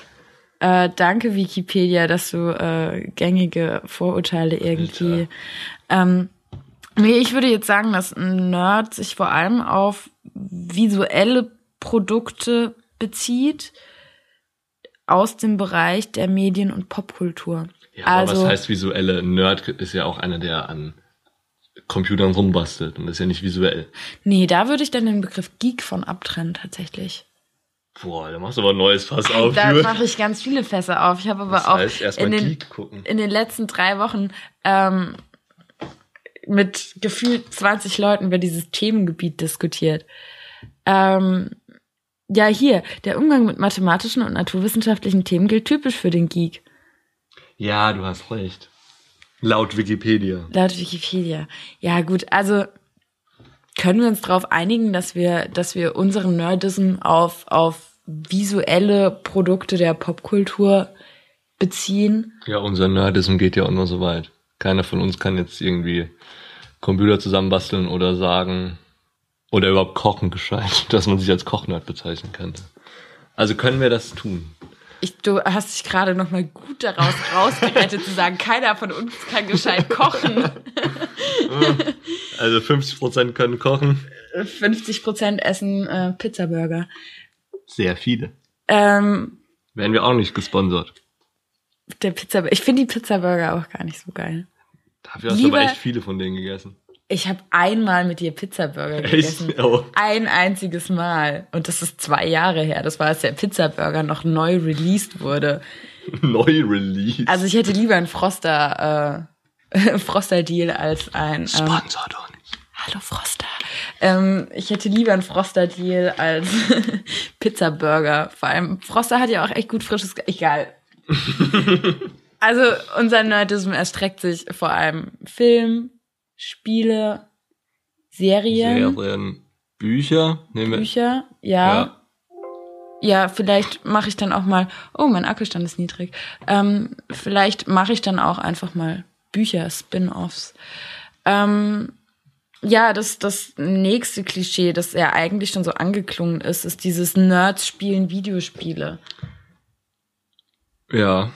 Äh, danke, Wikipedia, dass du äh, gängige Vorurteile irgendwie. Ähm, nee, ich würde jetzt sagen, dass ein Nerd sich vor allem auf visuelle Produkte bezieht aus dem Bereich der Medien- und Popkultur. Ja, aber also, was heißt visuelle? Nerd ist ja auch einer, der an Computern rumbastelt und ist ja nicht visuell. Nee, da würde ich dann den Begriff Geek von abtrennen, tatsächlich. Boah, da machst du aber ein neues Fass auf. Da mache ich ganz viele Fässer auf. Ich habe aber das heißt, auch in den, in den letzten drei Wochen ähm, mit gefühlt 20 Leuten über dieses Themengebiet diskutiert. Ähm, ja, hier, der Umgang mit mathematischen und naturwissenschaftlichen Themen gilt typisch für den Geek. Ja, du hast recht. Laut Wikipedia. Laut Wikipedia. Ja, gut, also können wir uns darauf einigen, dass wir, dass wir unseren Nerdism auf, auf visuelle Produkte der Popkultur beziehen? Ja, unser Nerdism geht ja auch nur so weit. Keiner von uns kann jetzt irgendwie Computer zusammenbasteln oder sagen, oder überhaupt kochen gescheit, *laughs* dass man sich als Kochnerd bezeichnen könnte. Also können wir das tun. Ich, du hast dich gerade noch mal gut daraus *laughs* rausgerettet zu sagen, keiner von uns kann gescheit kochen. *laughs* Also 50% können kochen. 50% essen äh, Pizzaburger. Sehr viele. Ähm, Werden wir auch nicht gesponsert. Der Pizza, ich finde die Pizzaburger auch gar nicht so geil. Dafür hast Lieber, du aber echt viele von denen gegessen. Ich habe einmal mit dir Pizzaburger gegessen. Oh. Ein einziges Mal. Und das ist zwei Jahre her. Das war, als der Pizzaburger noch neu released wurde. *laughs* neu released? Also ich hätte lieber einen Froster, äh, *laughs* Froster-Deal als ein... Ähm, Sponsor uns. Hallo Froster. Ähm, ich hätte lieber einen Froster-Deal als *laughs* Pizzaburger. Vor allem, Froster hat ja auch echt gut frisches... Egal. also unser Nerdism erstreckt sich vor allem Film, Spiele, Serien. Serien, Bücher. Nehmen Bücher, ja. ja. Ja, vielleicht mache ich dann auch mal, oh, mein Akkustand ist niedrig. Ähm, vielleicht mache ich dann auch einfach mal Bücher, Spin-offs. Ähm, ja, das, das nächste Klischee, das ja eigentlich schon so angeklungen ist, ist dieses Nerds spielen Videospiele. Ja.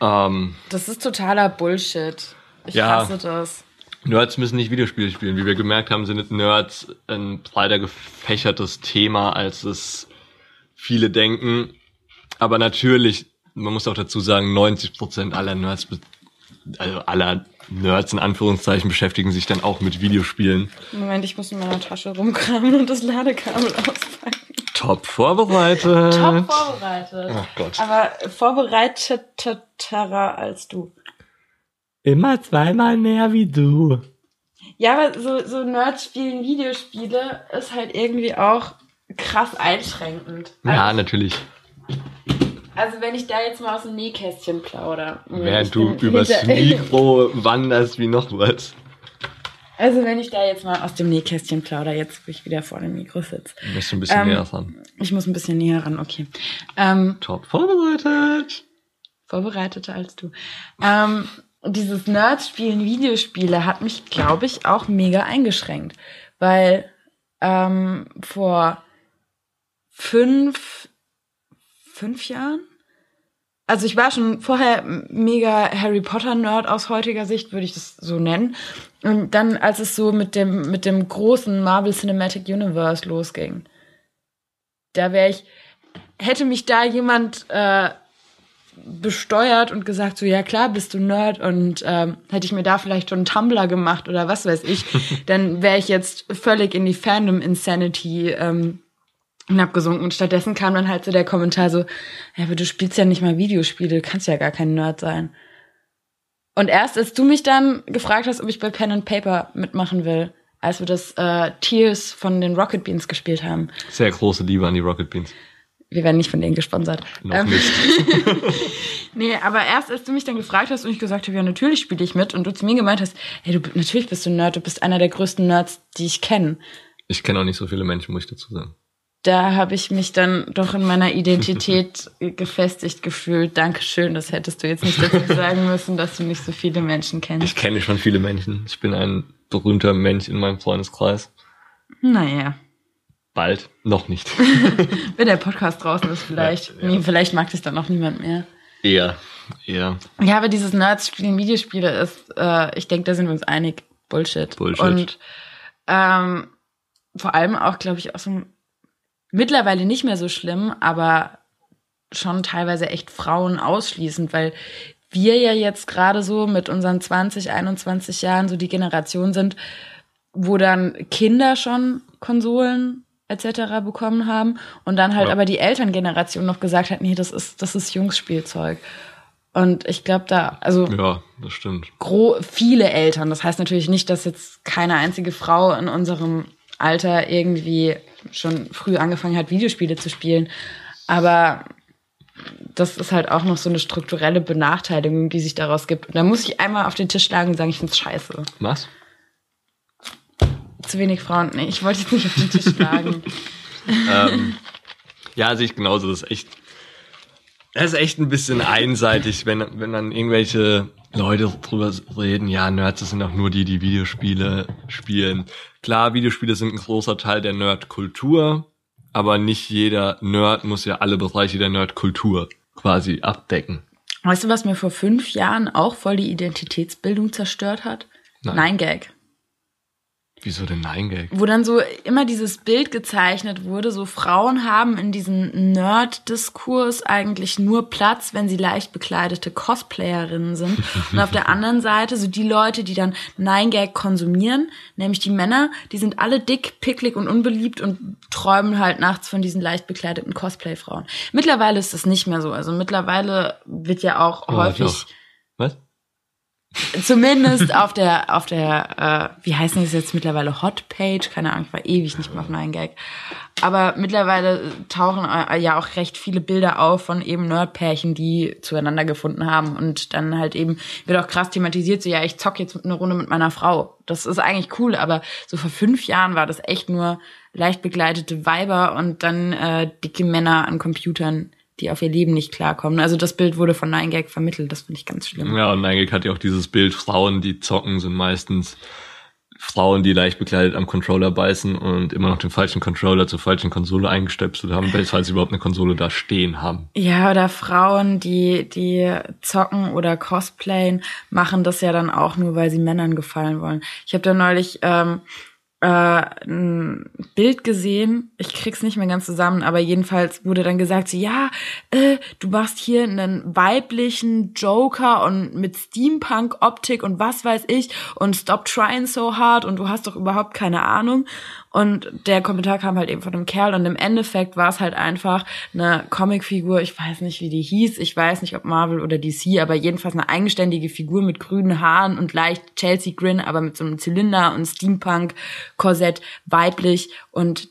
Ähm, das ist totaler Bullshit. Ich ja, hasse das. Nerds müssen nicht Videospiele spielen. Wie wir gemerkt haben, sind Nerds ein breiter gefächertes Thema, als es viele denken. Aber natürlich, man muss auch dazu sagen, 90 Prozent aller Nerds, also aller Nerds in Anführungszeichen beschäftigen sich dann auch mit Videospielen. Moment, ich muss in meiner Tasche rumkramen und das Ladekabel auspacken. Top vorbereitet. Top vorbereitet. Ach Gott. Aber vorbereiteterer als du. Immer zweimal mehr wie du. Ja, aber so, so Nerds spielen Videospiele ist halt irgendwie auch krass einschränkend. Also, ja, natürlich. Also wenn ich da jetzt mal aus dem Nähkästchen plaudere. Während du übers *laughs* Mikro wanderst wie noch was. Also wenn ich da jetzt mal aus dem Nähkästchen plaudere, jetzt wo ich wieder vor dem Mikro sitze. Du musst ein bisschen ähm, näher ran. Ich muss ein bisschen näher ran, okay. Ähm, Top vorbereitet. Vorbereiteter als du. Ähm, dieses Nerds spielen Videospiele hat mich, glaube ich, auch mega eingeschränkt. Weil ähm, vor fünf, fünf Jahren? Also ich war schon vorher mega Harry Potter Nerd aus heutiger Sicht, würde ich das so nennen. Und dann, als es so mit dem, mit dem großen Marvel Cinematic Universe losging, da wäre ich, hätte mich da jemand äh, besteuert und gesagt, so ja klar, bist du Nerd und ähm, hätte ich mir da vielleicht schon einen Tumblr gemacht oder was weiß ich, *laughs* dann wäre ich jetzt völlig in die Fandom Insanity ähm, hinabgesunken. Und stattdessen kam dann halt so der Kommentar so, ja, aber du spielst ja nicht mal Videospiele, du kannst ja gar kein Nerd sein. Und erst als du mich dann gefragt hast, ob ich bei Pen and Paper mitmachen will, als wir das äh, Tears von den Rocket Beans gespielt haben. Sehr große Liebe an die Rocket Beans. Wir werden nicht von denen gesponsert. Noch ähm, nicht. *laughs* nee, aber erst als du mich dann gefragt hast und ich gesagt habe, ja, natürlich spiele ich mit und du zu mir gemeint hast, hey, du natürlich bist du ein Nerd, du bist einer der größten Nerds, die ich kenne. Ich kenne auch nicht so viele Menschen, muss ich dazu sagen. da habe ich mich dann doch in meiner Identität *laughs* gefestigt gefühlt. Dankeschön, das hättest du jetzt nicht dazu *laughs* sagen müssen, dass du nicht so viele Menschen kennst. Ich kenne schon viele Menschen. Ich bin ein berühmter Mensch in meinem Freundeskreis. Naja. Bald, noch nicht. *laughs* Wenn der Podcast draußen ist, vielleicht. Ja, ja. Nee, vielleicht mag das dann auch niemand mehr. Eher, eher. Ja, aber dieses Nerds spielen Videospiele ist, äh, ich denke, da sind wir uns einig, Bullshit. Bullshit. Und ähm, vor allem auch, glaube ich, auch so mittlerweile nicht mehr so schlimm, aber schon teilweise echt Frauen ausschließend, weil wir ja jetzt gerade so mit unseren 20, 21 Jahren so die Generation sind, wo dann Kinder schon Konsolen etc. bekommen haben und dann halt ja. aber die Elterngeneration noch gesagt hat, nee, das ist das ist Jungsspielzeug. Und ich glaube da, also ja, das stimmt. Gro viele Eltern. Das heißt natürlich nicht, dass jetzt keine einzige Frau in unserem Alter irgendwie schon früh angefangen hat, Videospiele zu spielen. Aber das ist halt auch noch so eine strukturelle Benachteiligung, die sich daraus gibt. Und da muss ich einmal auf den Tisch schlagen und sagen, ich find's scheiße. Was? Zu wenig Frauen. Nee, ich wollte jetzt nicht auf den Tisch schlagen. *laughs* ähm, ja, sehe ich genauso. Das ist echt, das ist echt ein bisschen einseitig, wenn, wenn dann irgendwelche Leute drüber reden, ja, Nerds sind auch nur die, die Videospiele spielen. Klar, Videospiele sind ein großer Teil der Nerdkultur, aber nicht jeder Nerd muss ja alle Bereiche der Nerdkultur quasi abdecken. Weißt du, was mir vor fünf Jahren auch voll die Identitätsbildung zerstört hat? Nein, Nein Gag. Wieso denn Nein Gag? Wo dann so immer dieses Bild gezeichnet wurde, so Frauen haben in diesem Nerd-Diskurs eigentlich nur Platz, wenn sie leicht bekleidete Cosplayerinnen sind. Und auf der anderen Seite so die Leute, die dann Nein Gag konsumieren, nämlich die Männer, die sind alle dick, picklig und unbeliebt und träumen halt nachts von diesen leicht bekleideten Cosplay-Frauen. Mittlerweile ist das nicht mehr so. Also mittlerweile wird ja auch oh, häufig. Doch. Zumindest auf der, auf der, äh, wie heißt das jetzt mittlerweile, Hotpage? Keine Ahnung, ich war ewig nicht mehr auf Nein Gag. Aber mittlerweile tauchen äh, ja auch recht viele Bilder auf von eben Nerdpärchen, die zueinander gefunden haben. Und dann halt eben wird auch krass thematisiert, so ja, ich zock jetzt eine Runde mit meiner Frau. Das ist eigentlich cool, aber so vor fünf Jahren war das echt nur leicht begleitete Weiber und dann äh, dicke Männer an Computern die auf ihr Leben nicht klarkommen. Also das Bild wurde von 9gag vermittelt, das finde ich ganz schlimm. Ja, und 9gag hat ja auch dieses Bild, Frauen, die zocken, sind meistens Frauen, die leicht bekleidet am Controller beißen und immer noch den falschen Controller zur falschen Konsole eingestöpselt haben, falls sie überhaupt eine Konsole da stehen haben. Ja, oder Frauen, die, die zocken oder cosplayen, machen das ja dann auch nur, weil sie Männern gefallen wollen. Ich habe da neulich ähm, äh, ein Bild gesehen, ich krieg's nicht mehr ganz zusammen, aber jedenfalls wurde dann gesagt, so, ja, äh, du machst hier einen weiblichen Joker und mit Steampunk-Optik und was weiß ich und stop trying so hard und du hast doch überhaupt keine Ahnung. Und der Kommentar kam halt eben von einem Kerl und im Endeffekt war es halt einfach eine Comicfigur, ich weiß nicht, wie die hieß, ich weiß nicht, ob Marvel oder DC, aber jedenfalls eine eigenständige Figur mit grünen Haaren und leicht Chelsea Grin, aber mit so einem Zylinder und Steampunk Korsett, weiblich. Und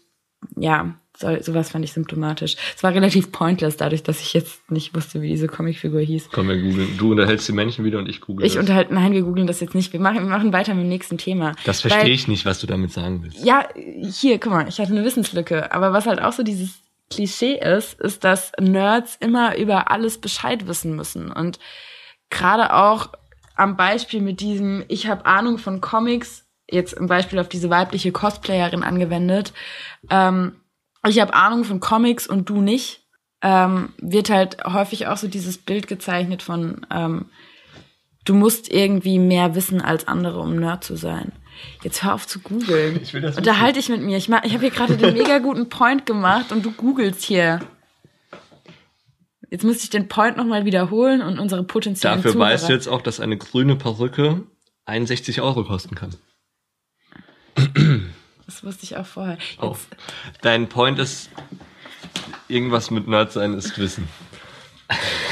ja, so, sowas fand ich symptomatisch. Es war relativ pointless, dadurch, dass ich jetzt nicht wusste, wie diese Comicfigur hieß. Komm, wir googeln. Du unterhältst die Männchen wieder und ich google. Ich unterhalte, nein, wir googeln das jetzt nicht. Wir machen, wir machen weiter mit dem nächsten Thema. Das verstehe ich nicht, was du damit sagen willst. Ja, hier, guck mal, ich hatte eine Wissenslücke. Aber was halt auch so dieses Klischee ist, ist, dass Nerds immer über alles Bescheid wissen müssen. Und gerade auch am Beispiel mit diesem, ich habe Ahnung von Comics, jetzt im Beispiel auf diese weibliche Cosplayerin angewendet, ähm, ich habe Ahnung von Comics und du nicht, ähm, wird halt häufig auch so dieses Bild gezeichnet von, ähm, du musst irgendwie mehr wissen als andere, um Nerd zu sein. Jetzt hör auf zu googeln. Ich will das Unterhalte dich mit mir. Ich, mach, ich habe hier gerade den mega guten Point gemacht und du googelst hier. Jetzt muss ich den Point nochmal wiederholen und unsere potenziellen Dafür Zuhörer. weißt du jetzt auch, dass eine grüne Perücke 61 Euro kosten kann. Das wusste ich auch vorher. Oh. Dein Point ist, irgendwas mit Nerd sein ist Wissen.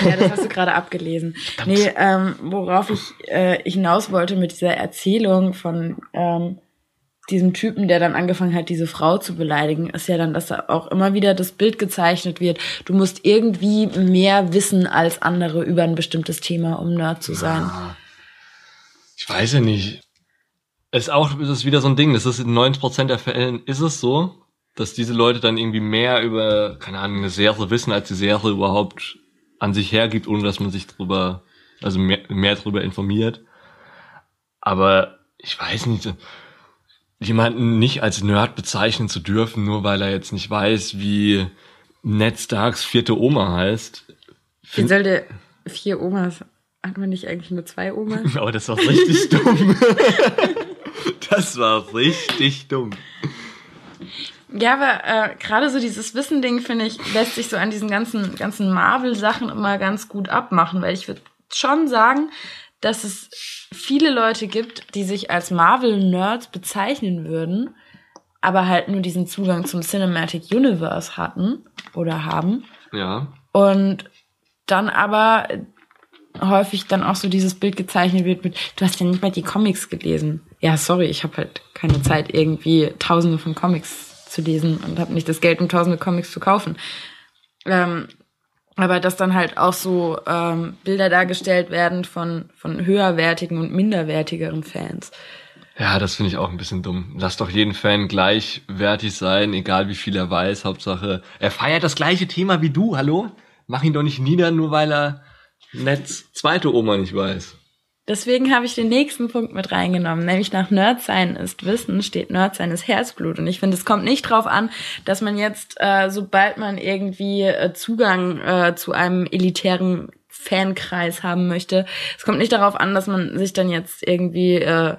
Ja, das hast du gerade abgelesen. Nee, ähm, worauf ich äh, hinaus wollte mit dieser Erzählung von ähm, diesem Typen, der dann angefangen hat, diese Frau zu beleidigen, ist ja dann, dass da auch immer wieder das Bild gezeichnet wird. Du musst irgendwie mehr wissen als andere über ein bestimmtes Thema, um Nerd zu sein. Ja. Ich weiß ja nicht. Es ist auch, es ist wieder so ein Ding, das ist in 90% der Fällen ist es so, dass diese Leute dann irgendwie mehr über, keine Ahnung, eine Serie wissen, als die Serie überhaupt an sich hergibt, ohne dass man sich drüber, also mehr, mehr drüber informiert. Aber ich weiß nicht, jemanden nicht als Nerd bezeichnen zu dürfen, nur weil er jetzt nicht weiß, wie Ned Starks vierte Oma heißt. Wie soll der vier Omas? Hat man nicht eigentlich nur zwei Omas? Aber *laughs* das war richtig dumm. *laughs* das war richtig dumm. Ja, aber äh, gerade so dieses Wissen-Ding, finde ich, lässt sich so an diesen ganzen, ganzen Marvel-Sachen immer ganz gut abmachen, weil ich würde schon sagen, dass es viele Leute gibt, die sich als Marvel-Nerds bezeichnen würden, aber halt nur diesen Zugang zum Cinematic Universe hatten oder haben. Ja. Und dann aber häufig dann auch so dieses Bild gezeichnet wird mit, du hast ja nicht mal die Comics gelesen. Ja, sorry, ich habe halt keine Zeit, irgendwie tausende von Comics zu lesen und habe nicht das Geld, um tausende Comics zu kaufen. Ähm, aber dass dann halt auch so ähm, Bilder dargestellt werden von, von höherwertigen und minderwertigeren Fans. Ja, das finde ich auch ein bisschen dumm. Lass doch jeden Fan gleichwertig sein, egal wie viel er weiß. Hauptsache, er feiert das gleiche Thema wie du, hallo? Mach ihn doch nicht nieder, nur weil er Netz zweite Oma nicht weiß. Deswegen habe ich den nächsten Punkt mit reingenommen, nämlich nach Nerdsein ist Wissen steht Nerdsein ist Herzblut. Und ich finde, es kommt nicht drauf an, dass man jetzt, äh, sobald man irgendwie äh, Zugang äh, zu einem elitären Fankreis haben möchte, es kommt nicht darauf an, dass man sich dann jetzt irgendwie äh,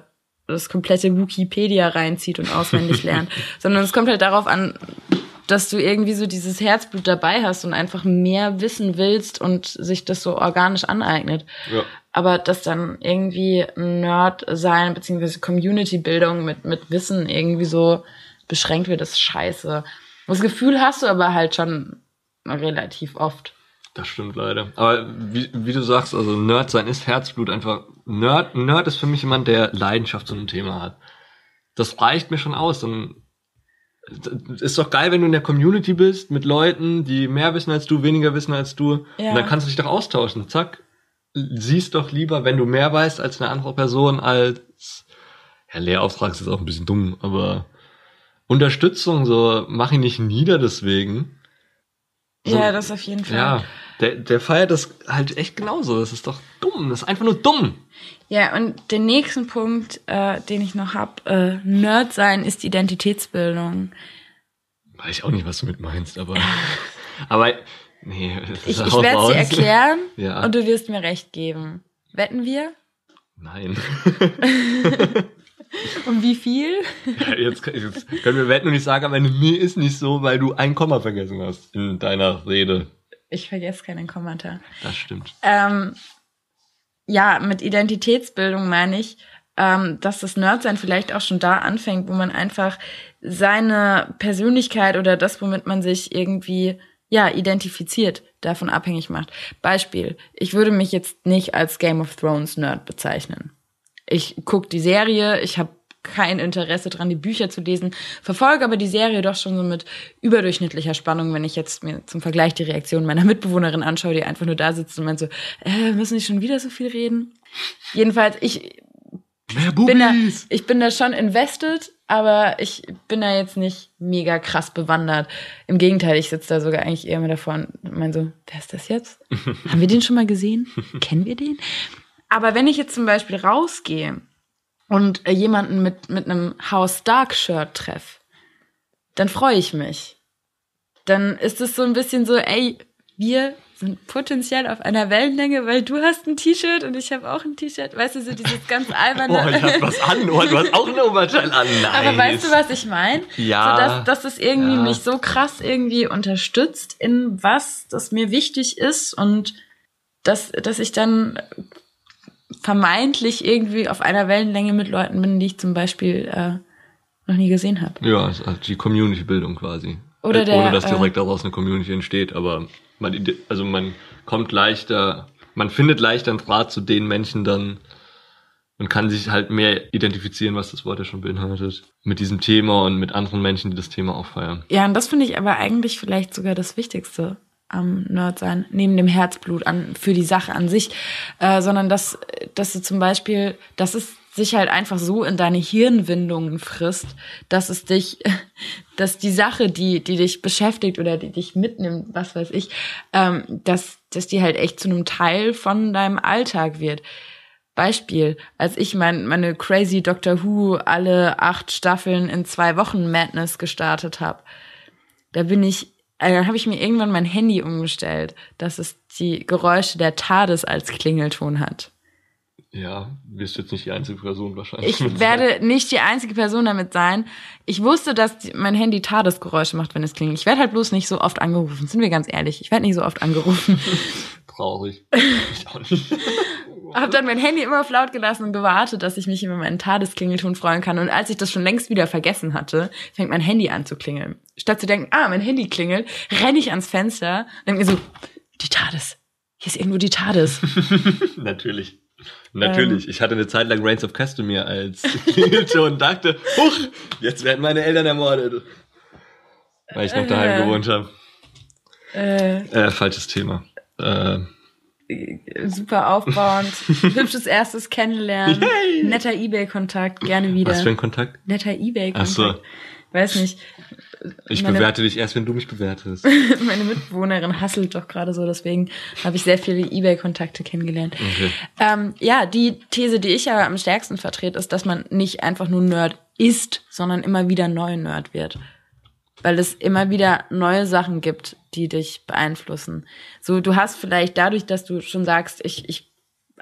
das komplette Wikipedia reinzieht und auswendig *laughs* lernt, sondern es kommt halt darauf an, dass du irgendwie so dieses Herzblut dabei hast und einfach mehr wissen willst und sich das so organisch aneignet. Ja. Aber dass dann irgendwie Nerd sein beziehungsweise Community-Bildung mit, mit Wissen irgendwie so beschränkt wird, ist scheiße. Das Gefühl hast du aber halt schon relativ oft. Das stimmt leider. Aber wie, wie du sagst, also Nerd sein ist Herzblut einfach. Nerd, Nerd ist für mich jemand, der Leidenschaft zu einem Thema hat. Das reicht mir schon aus. Dann ist doch geil, wenn du in der Community bist mit Leuten, die mehr wissen als du, weniger wissen als du. Ja. Und dann kannst du dich doch austauschen. Zack. Siehst doch lieber, wenn du mehr weißt als eine andere Person, als ja, Lehrauftrag ist auch ein bisschen dumm, aber Unterstützung, so mach ihn nicht nieder deswegen. So, ja, das auf jeden Fall. Ja, der, der feiert das halt echt genauso. Das ist doch dumm. Das ist einfach nur dumm. Ja, und den nächsten Punkt, äh, den ich noch hab, äh, Nerd sein ist Identitätsbildung. Weiß ich auch nicht, was du mit meinst, aber. *laughs* aber nee, das Ich, ist ich auch werde sie erklären *laughs* Ja. und du wirst mir recht geben. Wetten wir? Nein. *laughs* Um wie viel? Ja, jetzt, jetzt können wir wetten und ich sage am Ende, nee, ist nicht so, weil du ein Komma vergessen hast in deiner Rede. Ich vergesse keinen Kommentar. Das stimmt. Ähm, ja, mit Identitätsbildung meine ich, ähm, dass das Nerdsein vielleicht auch schon da anfängt, wo man einfach seine Persönlichkeit oder das, womit man sich irgendwie ja identifiziert, davon abhängig macht. Beispiel: Ich würde mich jetzt nicht als Game of Thrones Nerd bezeichnen. Ich guck die Serie, ich habe kein Interesse dran, die Bücher zu lesen, verfolge aber die Serie doch schon so mit überdurchschnittlicher Spannung, wenn ich jetzt mir zum Vergleich die Reaktion meiner Mitbewohnerin anschaue, die einfach nur da sitzt und meint so, äh, müssen die schon wieder so viel reden? Jedenfalls, ich bin da, ich bin da schon invested, aber ich bin da jetzt nicht mega krass bewandert. Im Gegenteil, ich sitze da sogar eigentlich eher immer davor und meine so, wer ist das jetzt? *laughs* Haben wir den schon mal gesehen? Kennen wir den? Aber wenn ich jetzt zum Beispiel rausgehe und äh, jemanden mit, mit einem House Stark Shirt treffe, dann freue ich mich. Dann ist es so ein bisschen so, ey, wir sind potenziell auf einer Wellenlänge, weil du hast ein T-Shirt und ich habe auch ein T-Shirt. Weißt du, so dieses ganz *laughs* alberne. Oh, ich hab was an. Oh, du hast auch ein Oberteil an. Nice. *laughs* Aber weißt du, was ich meine? Ja. So, dass, dass es irgendwie Ja. mich so krass irgendwie unterstützt in was, das mir wichtig ist und dass, dass ich dann vermeintlich irgendwie auf einer Wellenlänge mit Leuten bin, die ich zum Beispiel äh, noch nie gesehen habe. Ja, also die Community-Bildung quasi. Oder Äh, der, Ohne dass äh, direkt daraus eine Community entsteht, aber man, also man kommt leichter, man findet leichter einen Draht zu den Menschen dann und kann sich halt mehr identifizieren, was das Wort ja schon beinhaltet, mit diesem Thema und mit anderen Menschen, die das Thema auch feiern. Ja, und das finde ich aber eigentlich vielleicht sogar das Wichtigste am Nerdsein, neben dem Herzblut an für die Sache an sich, äh, sondern dass, dass du zum Beispiel, das ist sich halt einfach so in deine Hirnwindungen frisst, dass es dich, *laughs* dass die Sache, die, die dich beschäftigt oder die dich mitnimmt, was weiß ich, ähm, dass, dass die halt echt zu einem Teil von deinem Alltag wird. Beispiel, als ich mein, meine crazy Doctor Who alle acht Staffeln in zwei Wochen Madness gestartet habe, da bin ich, äh, dann habe ich mir irgendwann mein Handy umgestellt, dass es die Geräusche der TARDIS als Klingelton hat. Ja, wirst du jetzt nicht die einzige Person wahrscheinlich. Ich werde nicht die einzige Person damit sein. Ich wusste, dass mein Handy TARDIS-Geräusche macht, wenn es klingelt. Ich werde halt bloß nicht so oft angerufen. Sind wir ganz ehrlich. Ich werde nicht so oft angerufen. *laughs* Traurig. *laughs* Ich auch nicht. Hab dann mein Handy immer auf laut gelassen und gewartet, dass ich mich über meinen TARDIS-Klingelton freuen kann. Und als ich das schon längst wieder vergessen hatte, fängt mein Handy an zu klingeln. Statt zu denken, ah, mein Handy klingelt, renne ich ans Fenster und denke mir so, die TARDIS. Hier ist irgendwo die TARDIS. *laughs* Natürlich. Natürlich. ich hatte eine Zeit lang Reigns of Castamere als *laughs* Klingelton und dachte, huch, jetzt werden meine Eltern ermordet. Weil ich noch daheim Äh. gewohnt habe. Äh, Äh, falsches Thema. Äh, super aufbauend. *laughs* Hübsches erstes Kennenlernen. Yay. Netter Ebay-Kontakt. Gerne wieder. was für ein Kontakt? Netter Ebay-Kontakt. Ach so. Weiß nicht. Ich Meine- bewerte dich erst, wenn du mich bewertest. *laughs* Meine Mitbewohnerin hasselt doch gerade so, deswegen habe ich sehr viele Ebay-Kontakte kennengelernt. Okay. Ähm, ja, die These, die ich aber am stärksten vertrete, ist, dass man nicht einfach nur Nerd ist, sondern immer wieder neu Nerd wird. Weil es immer wieder neue Sachen gibt, die dich beeinflussen. So, du hast vielleicht dadurch, dass du schon sagst, ich, ich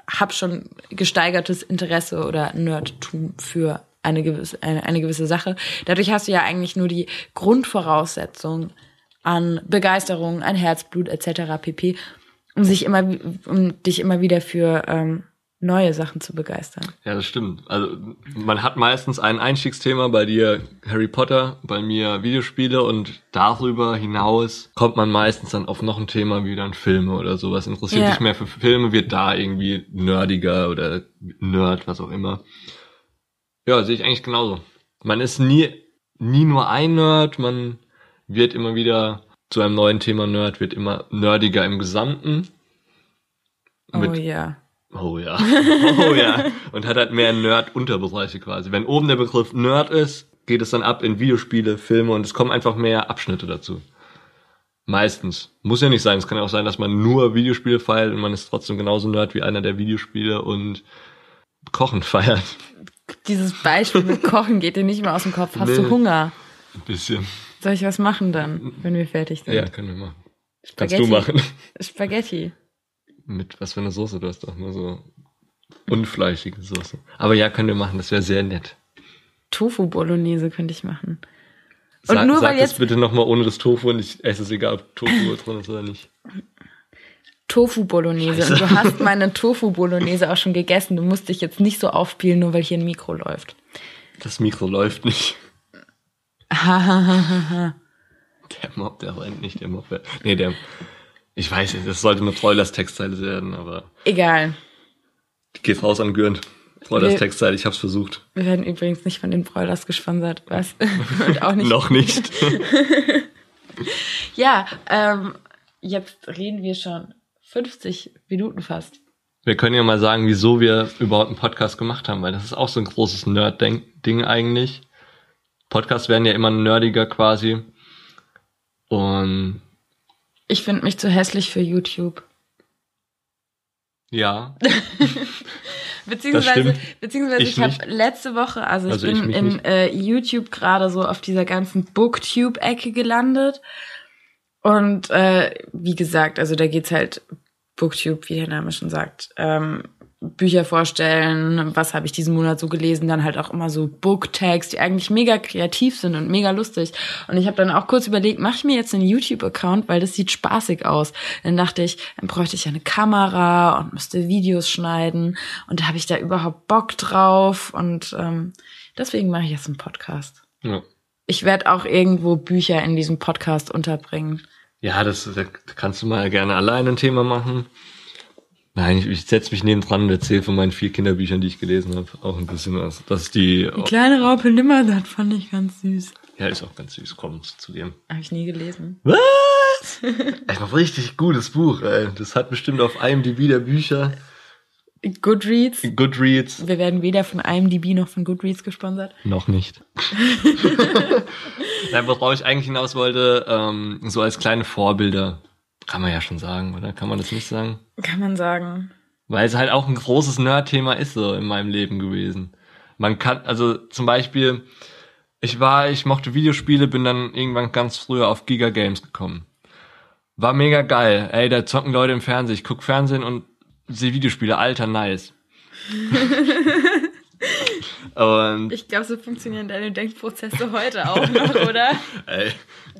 habe schon gesteigertes Interesse oder Nerdtum für eine gewisse, eine, eine gewisse Sache. Dadurch hast du ja eigentlich nur die Grundvoraussetzung an Begeisterung, an Herzblut etc. pp, um sich immer, um dich immer wieder für ähm, neue Sachen zu begeistern. Ja, das stimmt. Also man hat meistens ein Einstiegsthema, bei dir Harry Potter, bei mir Videospiele und darüber hinaus kommt man meistens dann auf noch ein Thema wie dann Filme oder sowas. Interessiert Ja. dich mehr für Filme, wird da irgendwie nerdiger oder Nerd, was auch immer. Ja, sehe ich eigentlich genauso. Man ist nie, nie nur ein Nerd, man wird immer wieder zu einem neuen Thema Nerd, wird immer nerdiger im Gesamten. oh ja. Oh ja. *laughs* Oh ja. Und hat halt mehr Nerd-Unterbereiche quasi. Wenn oben der Begriff Nerd ist, geht es dann ab in Videospiele, Filme und es kommen einfach mehr Abschnitte dazu. Meistens. Muss ja nicht sein. Es kann ja auch sein, dass man nur Videospiele feiert und man ist trotzdem genauso Nerd wie einer, der Videospiele und Kochen feiert. Dieses Beispiel mit Kochen geht dir nicht mehr aus dem Kopf. Hast Nee. du Hunger? Ein bisschen. Soll ich was machen dann, wenn wir fertig sind? Ja, können wir machen. Kannst Spaghetti. du machen. Spaghetti. Mit was für eine Soße? Du hast doch nur so unfleischige Soße. Aber ja, können wir machen. Das wäre sehr nett. Tofu Bolognese könnte ich machen. Und Sag, nur sag weil das jetzt bitte nochmal ohne das Tofu und ich esse es egal, ob Tofu drin ist oder nicht. Tofu Bolognese und du hast meine Tofu Bolognese auch schon gegessen. Du musst dich jetzt nicht so aufspielen, nur weil hier ein Mikro läuft. Das Mikro läuft nicht. Hahaha. *laughs* Der Mob, der rennt nicht, der Mob. Nee, der. Ich weiß nicht, das sollte eine Broilers Textzeile werden, aber Egal. geht raus an Gürnt. Broilers Textzeile, ich hab's versucht. Wir werden übrigens nicht von den Broilers gesponsert, was? *laughs* Und auch nicht. Noch nicht. *laughs* Ja, ähm, jetzt reden wir schon 50 Minuten fast. Wir können ja mal sagen, wieso wir überhaupt einen Podcast gemacht haben, weil das ist auch so ein großes Nerd-Ding eigentlich. Podcasts werden ja immer nerdiger quasi. Und Ich finde mich zu hässlich für YouTube. ja, *laughs* Beziehungsweise, beziehungsweise Ich ich, habe letzte Woche, also ich Also ich bin mich in äh, YouTube gerade so auf dieser ganzen Booktube-Ecke gelandet. Und äh, wie gesagt, also da geht's halt Booktube, wie der Name schon sagt, ähm, Bücher vorstellen, was habe ich diesen Monat so gelesen, dann halt auch immer so Booktags, die eigentlich mega kreativ sind und mega lustig. Und ich habe dann auch kurz überlegt, mache ich mir jetzt einen YouTube-Account, weil das sieht spaßig aus. Dann dachte ich, dann bräuchte ich ja eine Kamera und müsste Videos schneiden und da habe ich da überhaupt Bock drauf und ähm, deswegen mache ich jetzt einen Podcast. ja. Ich werde auch irgendwo Bücher in diesem Podcast unterbringen. Ja, das, da kannst du mal gerne alleine ein Thema machen. Nein, ich, ich setze mich neben dran und erzähle von meinen vier Kinderbüchern, die ich gelesen habe, auch ein bisschen was. Das ist die, Die kleine Raupe Nimmersatt fand ich ganz süß. ja, ist auch ganz süß, komm zu dem. Habe ich nie gelesen. Was? *laughs* Ein richtig gutes Buch, ey. Das hat bestimmt auf IMDb der Bücher Goodreads. Goodreads. Wir werden weder von IMDb noch von Goodreads gesponsert. Noch nicht. *laughs* Nein, worauf ich eigentlich hinaus wollte, ähm, so als kleine Vorbilder. Kann man ja schon sagen, oder? Kann man das nicht sagen? Kann man sagen. Weil es halt auch ein großes Nerd-Thema ist so in meinem Leben gewesen. Man kann, also zum Beispiel, ich war, ich mochte Videospiele, bin dann irgendwann ganz früher auf Giga Games gekommen. War mega geil. Ey, da zocken Leute im Fernsehen. Ich guck Fernsehen und sehe Videospiele. Alter, nice. *laughs* und Ich glaube, so funktionieren deine Denkprozesse heute auch noch, oder? *laughs* ey,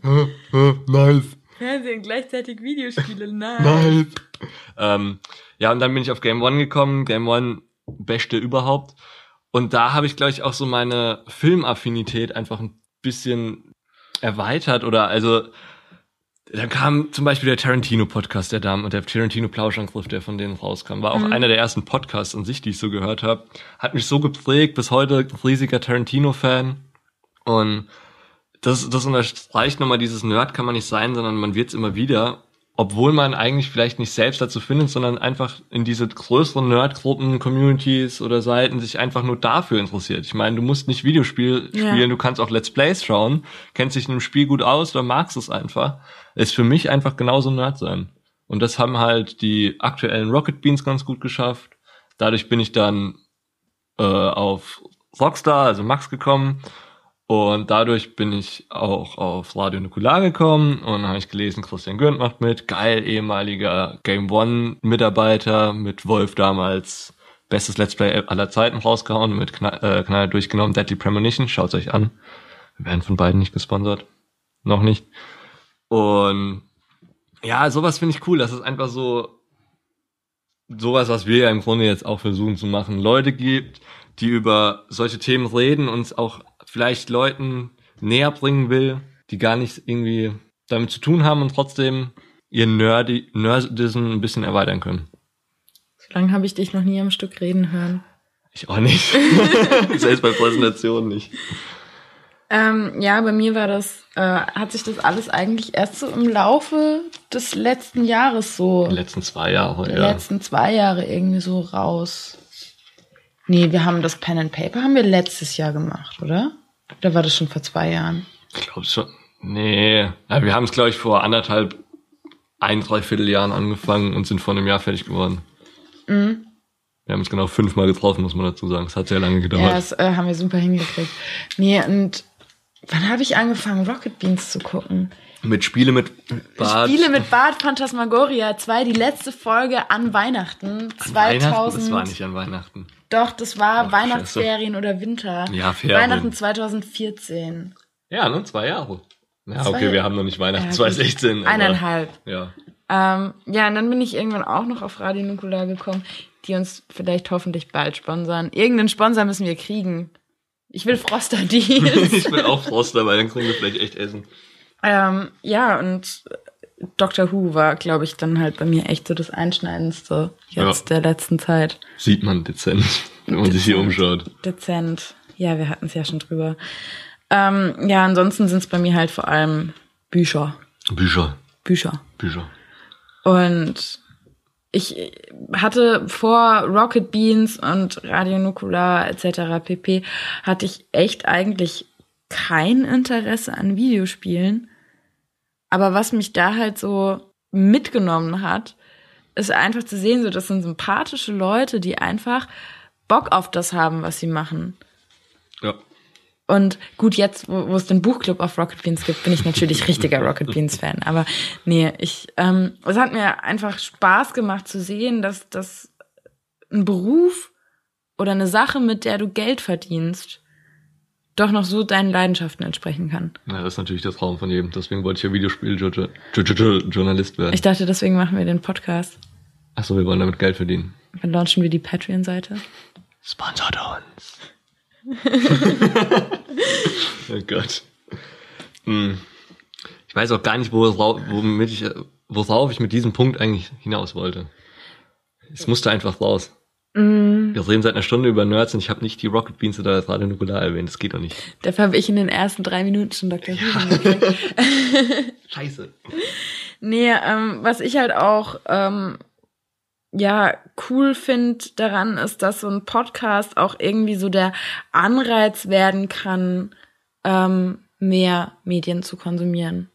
*laughs* nice. Fernsehen gleichzeitig Videospiele, *laughs* nein. Nice. Ähm, ja, und dann bin ich auf Game One gekommen. Game One, beste überhaupt. Und da habe ich, glaube ich, auch so meine Filmaffinität einfach ein bisschen erweitert oder also dann kam zum Beispiel der Tarantino-Podcast, der Damen und der Tarantino-Plauschangriff, der von denen rauskam. War auch Mhm. einer der ersten Podcasts an sich, die ich so gehört habe. Hat mich so geprägt, bis heute riesiger Tarantino-Fan. Und das, das unterstreicht nochmal dieses Nerd kann man nicht sein, sondern man wird's immer wieder. Obwohl man eigentlich vielleicht nicht selbst dazu findet, sondern einfach in diese größeren Nerdgruppen, Communities oder Seiten sich einfach nur dafür interessiert. Ich meine, du musst nicht Videospiel Ja. spielen, du kannst auch Let's Plays schauen, kennst dich in einem Spiel gut aus oder magst es einfach. Ist für mich einfach genauso Nerd sein. Und das haben halt die aktuellen Rocket Beans ganz gut geschafft. Dadurch bin ich dann äh, auf Rockstar, also Max gekommen. Und dadurch bin ich auch auf Radio Nukular gekommen und habe ich gelesen, Christian Gürnt macht mit. Geil, ehemaliger Game One Mitarbeiter mit Wolf damals bestes Let's Play aller Zeiten rausgehauen, mit Knall, äh, Knall durchgenommen, Deadly Premonition, schaut's euch an. Wir werden von beiden nicht gesponsert. Noch nicht. Und ja, sowas finde ich cool. Das ist einfach so sowas, was wir ja im Grunde jetzt auch versuchen zu machen. Leute gibt, die über solche Themen reden und es auch vielleicht Leuten näher bringen will, die gar nicht irgendwie damit zu tun haben und trotzdem ihr Nerdy, Nerdism ein bisschen erweitern können. So lange habe ich dich noch nie am Stück reden hören. Ich auch nicht. *laughs* Selbst bei Präsentationen nicht. Ähm, ja, bei mir war das, äh, hat sich das alles eigentlich erst so im Laufe des letzten Jahres so, Die letzten zwei Jahre, der ja. letzten zwei Jahre irgendwie so raus. Nee, wir haben das Pen and Paper haben wir letztes Jahr gemacht, oder? Oder war das schon vor zwei Jahren? Ich glaube schon. Nee. Ja, wir haben es, glaube ich, vor anderthalb, ein, dreiviertel Jahren angefangen und sind vor einem Jahr fertig geworden. Mhm. Wir haben uns genau fünfmal getroffen, muss man dazu sagen. Es hat sehr lange Ja, gedauert. das äh, haben wir super hingekriegt. Nee, und wann habe ich angefangen, Rocket Beans zu gucken? mit Spiele mit Bart. Spiele mit Bart Phantasmagoria 2, die letzte Folge an Weihnachten 2000. Weihnachten? Das war nicht an Weihnachten. Doch, das war Ach, Weihnachtsferien oder Winter. Ja, Ferien. Weihnachten 2014. Ja, ne? Zwei Jahre. Ja, Zwei- okay, wir haben noch nicht Weihnachten Ja, 2016. aber- Eineinhalb. Ja. Ähm, ja, und dann bin ich irgendwann auch noch auf Radio Nukular gekommen, die uns vielleicht hoffentlich bald sponsern. Irgendeinen Sponsor müssen wir kriegen. Ich will Froster *laughs* Deals. ich bin auch Frost dabei, dann kriegen wir vielleicht echt Essen. ähm, ja, und Doctor Who war, glaube ich, dann halt bei mir echt so das Einschneidendste jetzt der letzten Zeit. Sieht man dezent, wenn man sich hier umschaut. Dezent. Ja, wir hatten es ja schon drüber. Ähm, ja, ansonsten sind es bei mir halt vor allem Bücher. Bücher. Bücher. Bücher. Und ich hatte vor Rocket Beans und Radio Nukular etc. pp. hatte ich echt eigentlich kein Interesse an Videospielen. Aber was mich da halt so mitgenommen hat, ist einfach zu sehen, so das sind sympathische Leute, die einfach Bock auf das haben, was sie machen. Ja. Und gut, jetzt, wo, wo es den Buchclub auf Rocket Beans gibt, bin ich natürlich richtiger *laughs* Rocket Beans Fan. Aber nee, ich, ähm, es hat mir einfach Spaß gemacht zu sehen, dass das ein Beruf oder eine Sache, mit der du Geld verdienst, doch noch so deinen Leidenschaften entsprechen kann. ja, das ist natürlich der Traum von jedem. Deswegen wollte ich ja Videospiel-Journalist werden. Ich dachte, deswegen machen wir den Podcast. Achso, wir wollen damit Geld verdienen. Dann launchen wir die Patreon-Seite. Sponsort uns. *laughs* oh Gott. Hm. Ich weiß auch gar nicht, womit ich, worauf ich mit diesem Punkt eigentlich hinaus wollte. Es musste einfach raus. Mm, Wir reden seit einer Stunde über Nerds und ich habe nicht die Rocket Beans oder das Radio Nukular erwähnt. Das geht doch nicht. dafür habe ich in den ersten drei Minuten schon Dr. Hingekriegt. *laughs* *laughs* Scheiße. Nee, ähm, was ich halt auch ähm, ja cool finde daran ist, dass so ein Podcast auch irgendwie so der Anreiz werden kann, ähm, mehr Medien zu konsumieren.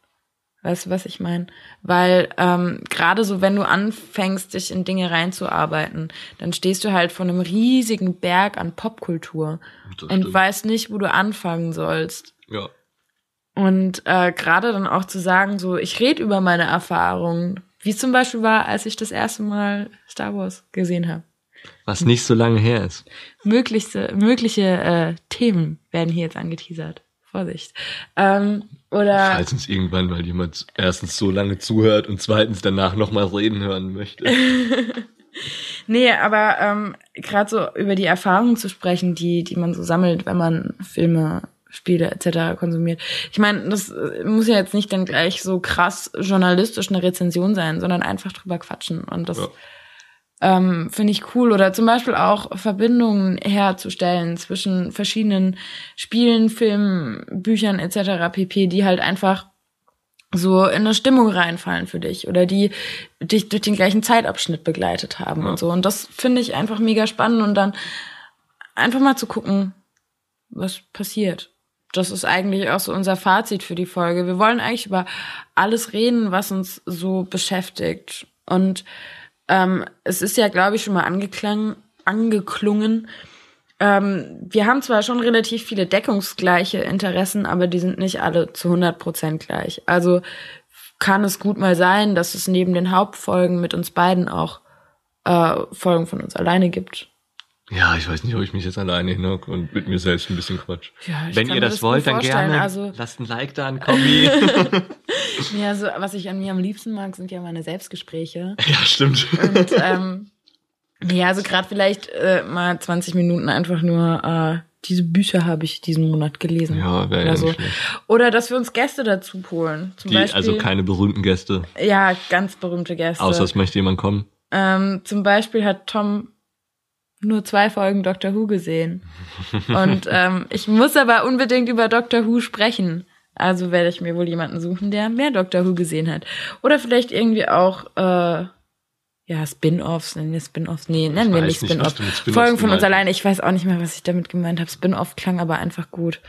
Weißt du, was ich meine? Weil ähm, gerade so, wenn du anfängst, dich in Dinge reinzuarbeiten, dann stehst du halt vor einem riesigen Berg an Popkultur und weißt nicht, wo du anfangen sollst. Ja. Und äh, gerade dann auch zu sagen, so, ich rede über meine Erfahrungen, wie es zum Beispiel war, als ich das erste Mal Star Wars gesehen habe. Was nicht so lange her ist. Möglichste, mögliche äh, Themen werden hier jetzt angeteasert. Vorsicht. Ähm, oder. Falls uns irgendwann mal jemand erstens so lange zuhört und zweitens danach nochmal reden hören möchte. *laughs* nee, aber ähm, gerade so über die Erfahrungen zu sprechen, die, die man so sammelt, wenn man Filme Spiele etc. konsumiert. Ich meine, das äh, muss ja jetzt nicht dann gleich so krass journalistisch eine Rezension sein, sondern einfach drüber quatschen. Und das ja. Ähm, finde ich cool. Oder zum Beispiel auch Verbindungen herzustellen zwischen verschiedenen Spielen, Filmen, Büchern etc. pp, die halt einfach so in eine Stimmung reinfallen für dich oder die dich durch den gleichen Zeitabschnitt begleitet haben ja. und so. Und das finde ich einfach mega spannend und dann einfach mal zu gucken, was passiert das ist eigentlich auch so unser Fazit für die Folge. Wir wollen eigentlich über alles reden, was uns so beschäftigt. Und ähm, es ist ja, glaube ich, schon mal angeklang, angeklungen. Ähm, wir haben zwar schon relativ viele deckungsgleiche Interessen, aber die sind nicht alle zu 100 Prozent gleich. Also kann es gut mal sein, dass es neben den Hauptfolgen mit uns beiden auch äh, Folgen von uns alleine gibt. Ja, ich weiß nicht, ob ich mich jetzt alleine hinhocke und mit mir selbst ein bisschen quatsch. Ja, Wenn ihr das, das wollt, dann gerne. Also, lasst ein Like da, ein Kommi. *laughs* *laughs* ja, so, was ich an mir am liebsten mag, sind ja meine Selbstgespräche. Ja, stimmt. Und *laughs* ähm, ja, also gerade vielleicht äh, mal 20 Minuten einfach nur äh, diese Bücher habe ich diesen Monat gelesen. Ja, wäre ja so. Oder dass wir uns Gäste dazu holen. Zum Die, Beispiel, also keine berühmten Gäste. Ja, ganz berühmte Gäste. Außer es möchte jemand kommen. Ähm, zum Beispiel hat Tom nur zwei Folgen Doctor Who gesehen. Und ähm, ich muss aber unbedingt über Doctor Who sprechen. Also werde ich mir wohl jemanden suchen, der mehr Doctor Who gesehen hat. Oder vielleicht irgendwie auch, äh, ja, Spin-offs, nennen wir Spin-offs. Nee, nennen wir nicht Spin-offs. Spin Folgen von uns alleine. Ich weiß auch nicht mehr, was ich damit gemeint habe. Spin-off klang aber einfach gut.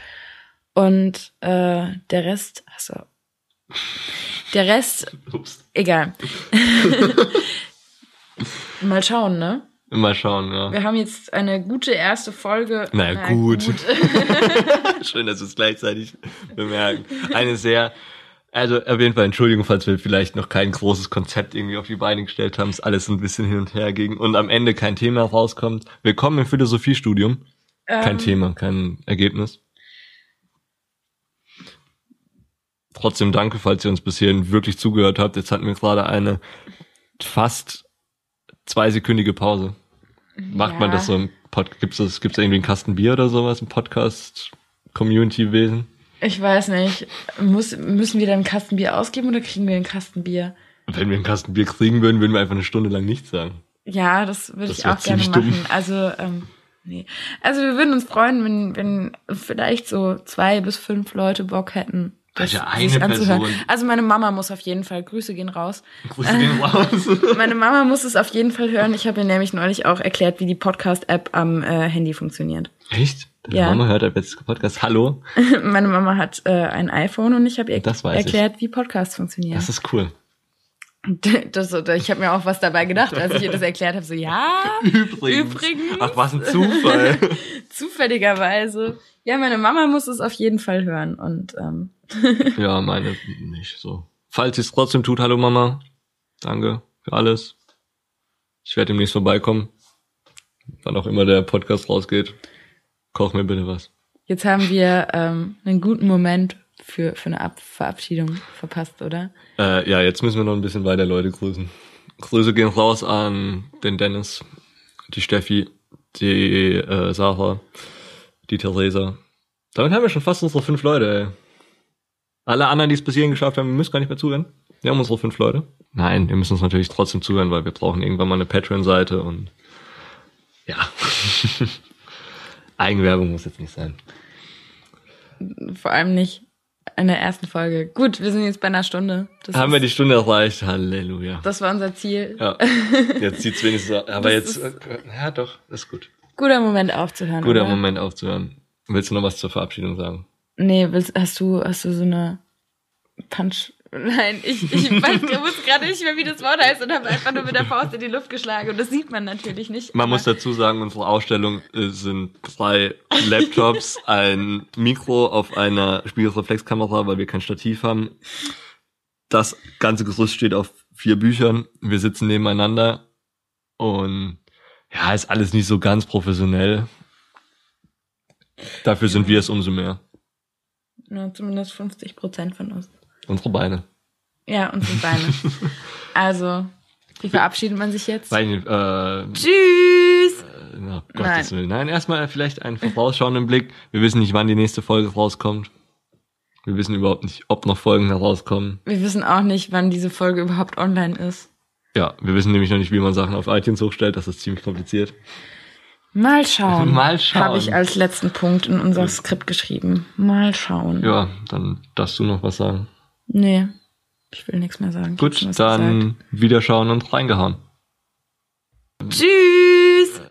Und äh, der Rest, achso. Der Rest, Ups. egal. *laughs* Mal schauen, ne? Mal schauen, ja. Wir haben jetzt eine gute erste Folge. Na, Na gut. gut. *laughs* Schön, dass wir es gleichzeitig bemerken. Eine sehr, also auf jeden Fall Entschuldigung, falls wir vielleicht noch kein großes Konzept irgendwie auf die Beine gestellt haben, es alles ein bisschen hin und her ging und am Ende kein Thema rauskommt. Willkommen im Philosophiestudium. Ähm, kein Thema, kein Ergebnis. Trotzdem danke, falls ihr uns bis hierhin wirklich zugehört habt. Jetzt hatten wir gerade eine fast zweisekündige Pause. Macht ja. man das so im Podcast? Gibt es gibt's irgendwie einen Kasten Bier oder sowas im Podcast-Community-Wesen? Ich weiß nicht. Muss, müssen wir dann einen Kasten Bier ausgeben oder kriegen wir einen Kasten Bier? Wenn wir einen Kasten Bier kriegen würden, würden wir einfach eine Stunde lang nichts sagen. Ja, das würde ich auch gerne machen. Dumm. Also, ähm, nee. Also wir würden uns freuen, wenn, wenn vielleicht so zwei bis fünf Leute Bock hätten, also eine Person. Also meine Mama muss auf jeden Fall, Grüße gehen raus. Grüße gehen raus. *laughs* meine Mama muss es auf jeden Fall hören. Ich habe ihr nämlich neulich auch erklärt, wie die Podcast-App am äh, Handy funktioniert. Echt? Deine ja. Mama hört ab jetzt Podcast. Hallo? *laughs* meine Mama hat äh, ein iPhone und ich habe ihr erklärt, ich. wie Podcasts funktionieren. Das ist cool. *laughs* Das, ich habe mir auch was dabei gedacht, als ich ihr das erklärt habe. So, ja, übrigens. übrigens. Ach, was ein Zufall. Zufälligerweise. Ja, meine Mama muss es auf jeden Fall hören. Und ähm, *laughs* ja, meine nicht so. Falls es trotzdem tut, hallo Mama. Danke für alles. Ich werde demnächst vorbeikommen. Wann auch immer der Podcast rausgeht. Koch mir bitte was. Jetzt haben wir ähm, einen guten Moment für, für eine Ab Verabschiedung verpasst, oder? Äh, ja, jetzt müssen wir noch ein bisschen weiter Leute grüßen. Grüße gehen raus an den Dennis, die Steffi, die äh, Sarah, die Theresa. Damit haben wir schon fast unsere fünf Leute, ey. Alle anderen, die es bis hierhin geschafft haben, müssen gar nicht mehr zuhören. Wir haben unsere fünf Leute. Nein, wir müssen uns natürlich trotzdem zuhören, weil wir brauchen irgendwann mal eine Patreon-Seite und ja. *laughs* Eigenwerbung muss jetzt nicht sein. Vor allem nicht in der ersten Folge. Gut, wir sind jetzt bei einer Stunde. Das Haben wir die Stunde erreicht? Halleluja. Das war unser Ziel. Ja. *laughs* Jetzt sieht's wenigstens. Aber das jetzt, ja doch, ist gut. Guter Moment aufzuhören. Guter oder? Moment aufzuhören. Willst du noch was zur Verabschiedung sagen? Nee, willst, hast du, hast du so eine Punch, *laughs* Nein, ich, ich weiß, ich wusste gerade nicht mehr, wie das Wort heißt und habe einfach nur mit der Faust in die Luft geschlagen. Und das sieht man natürlich nicht. Man muss dazu sagen, unsere Ausstellung äh, sind drei Laptops, *laughs* ein Mikro auf einer Spiegelreflexkamera, weil wir kein Stativ haben. Das ganze Gerüst steht auf vier Büchern. Wir sitzen nebeneinander und ja, ist alles nicht so ganz professionell. Dafür sind wir es umso mehr. Ja, zumindest 50 Prozent von uns. Unsere Beine. Ja, unsere Beine. *laughs* also, wie verabschiedet man sich jetzt? Weil, äh, Tschüss! Äh, oh Gottes Nein. Willen. Nein, erstmal vielleicht einen vorausschauenden Blick. Wir wissen nicht, wann die nächste Folge rauskommt. Wir wissen überhaupt nicht, ob noch Folgen herauskommen. Wir wissen auch nicht, wann diese Folge überhaupt online ist. Ja, wir wissen nämlich noch nicht, wie man Sachen auf iTunes hochstellt. Das ist ziemlich kompliziert. Mal schauen. *laughs* Mal schauen. Habe ich als letzten Punkt in unser Skript geschrieben. Mal schauen. Ja, dann darfst du noch was sagen. Nee, ich will nichts mehr sagen. Gut, dann gesagt. wiederschauen und reingehauen. Tschüss!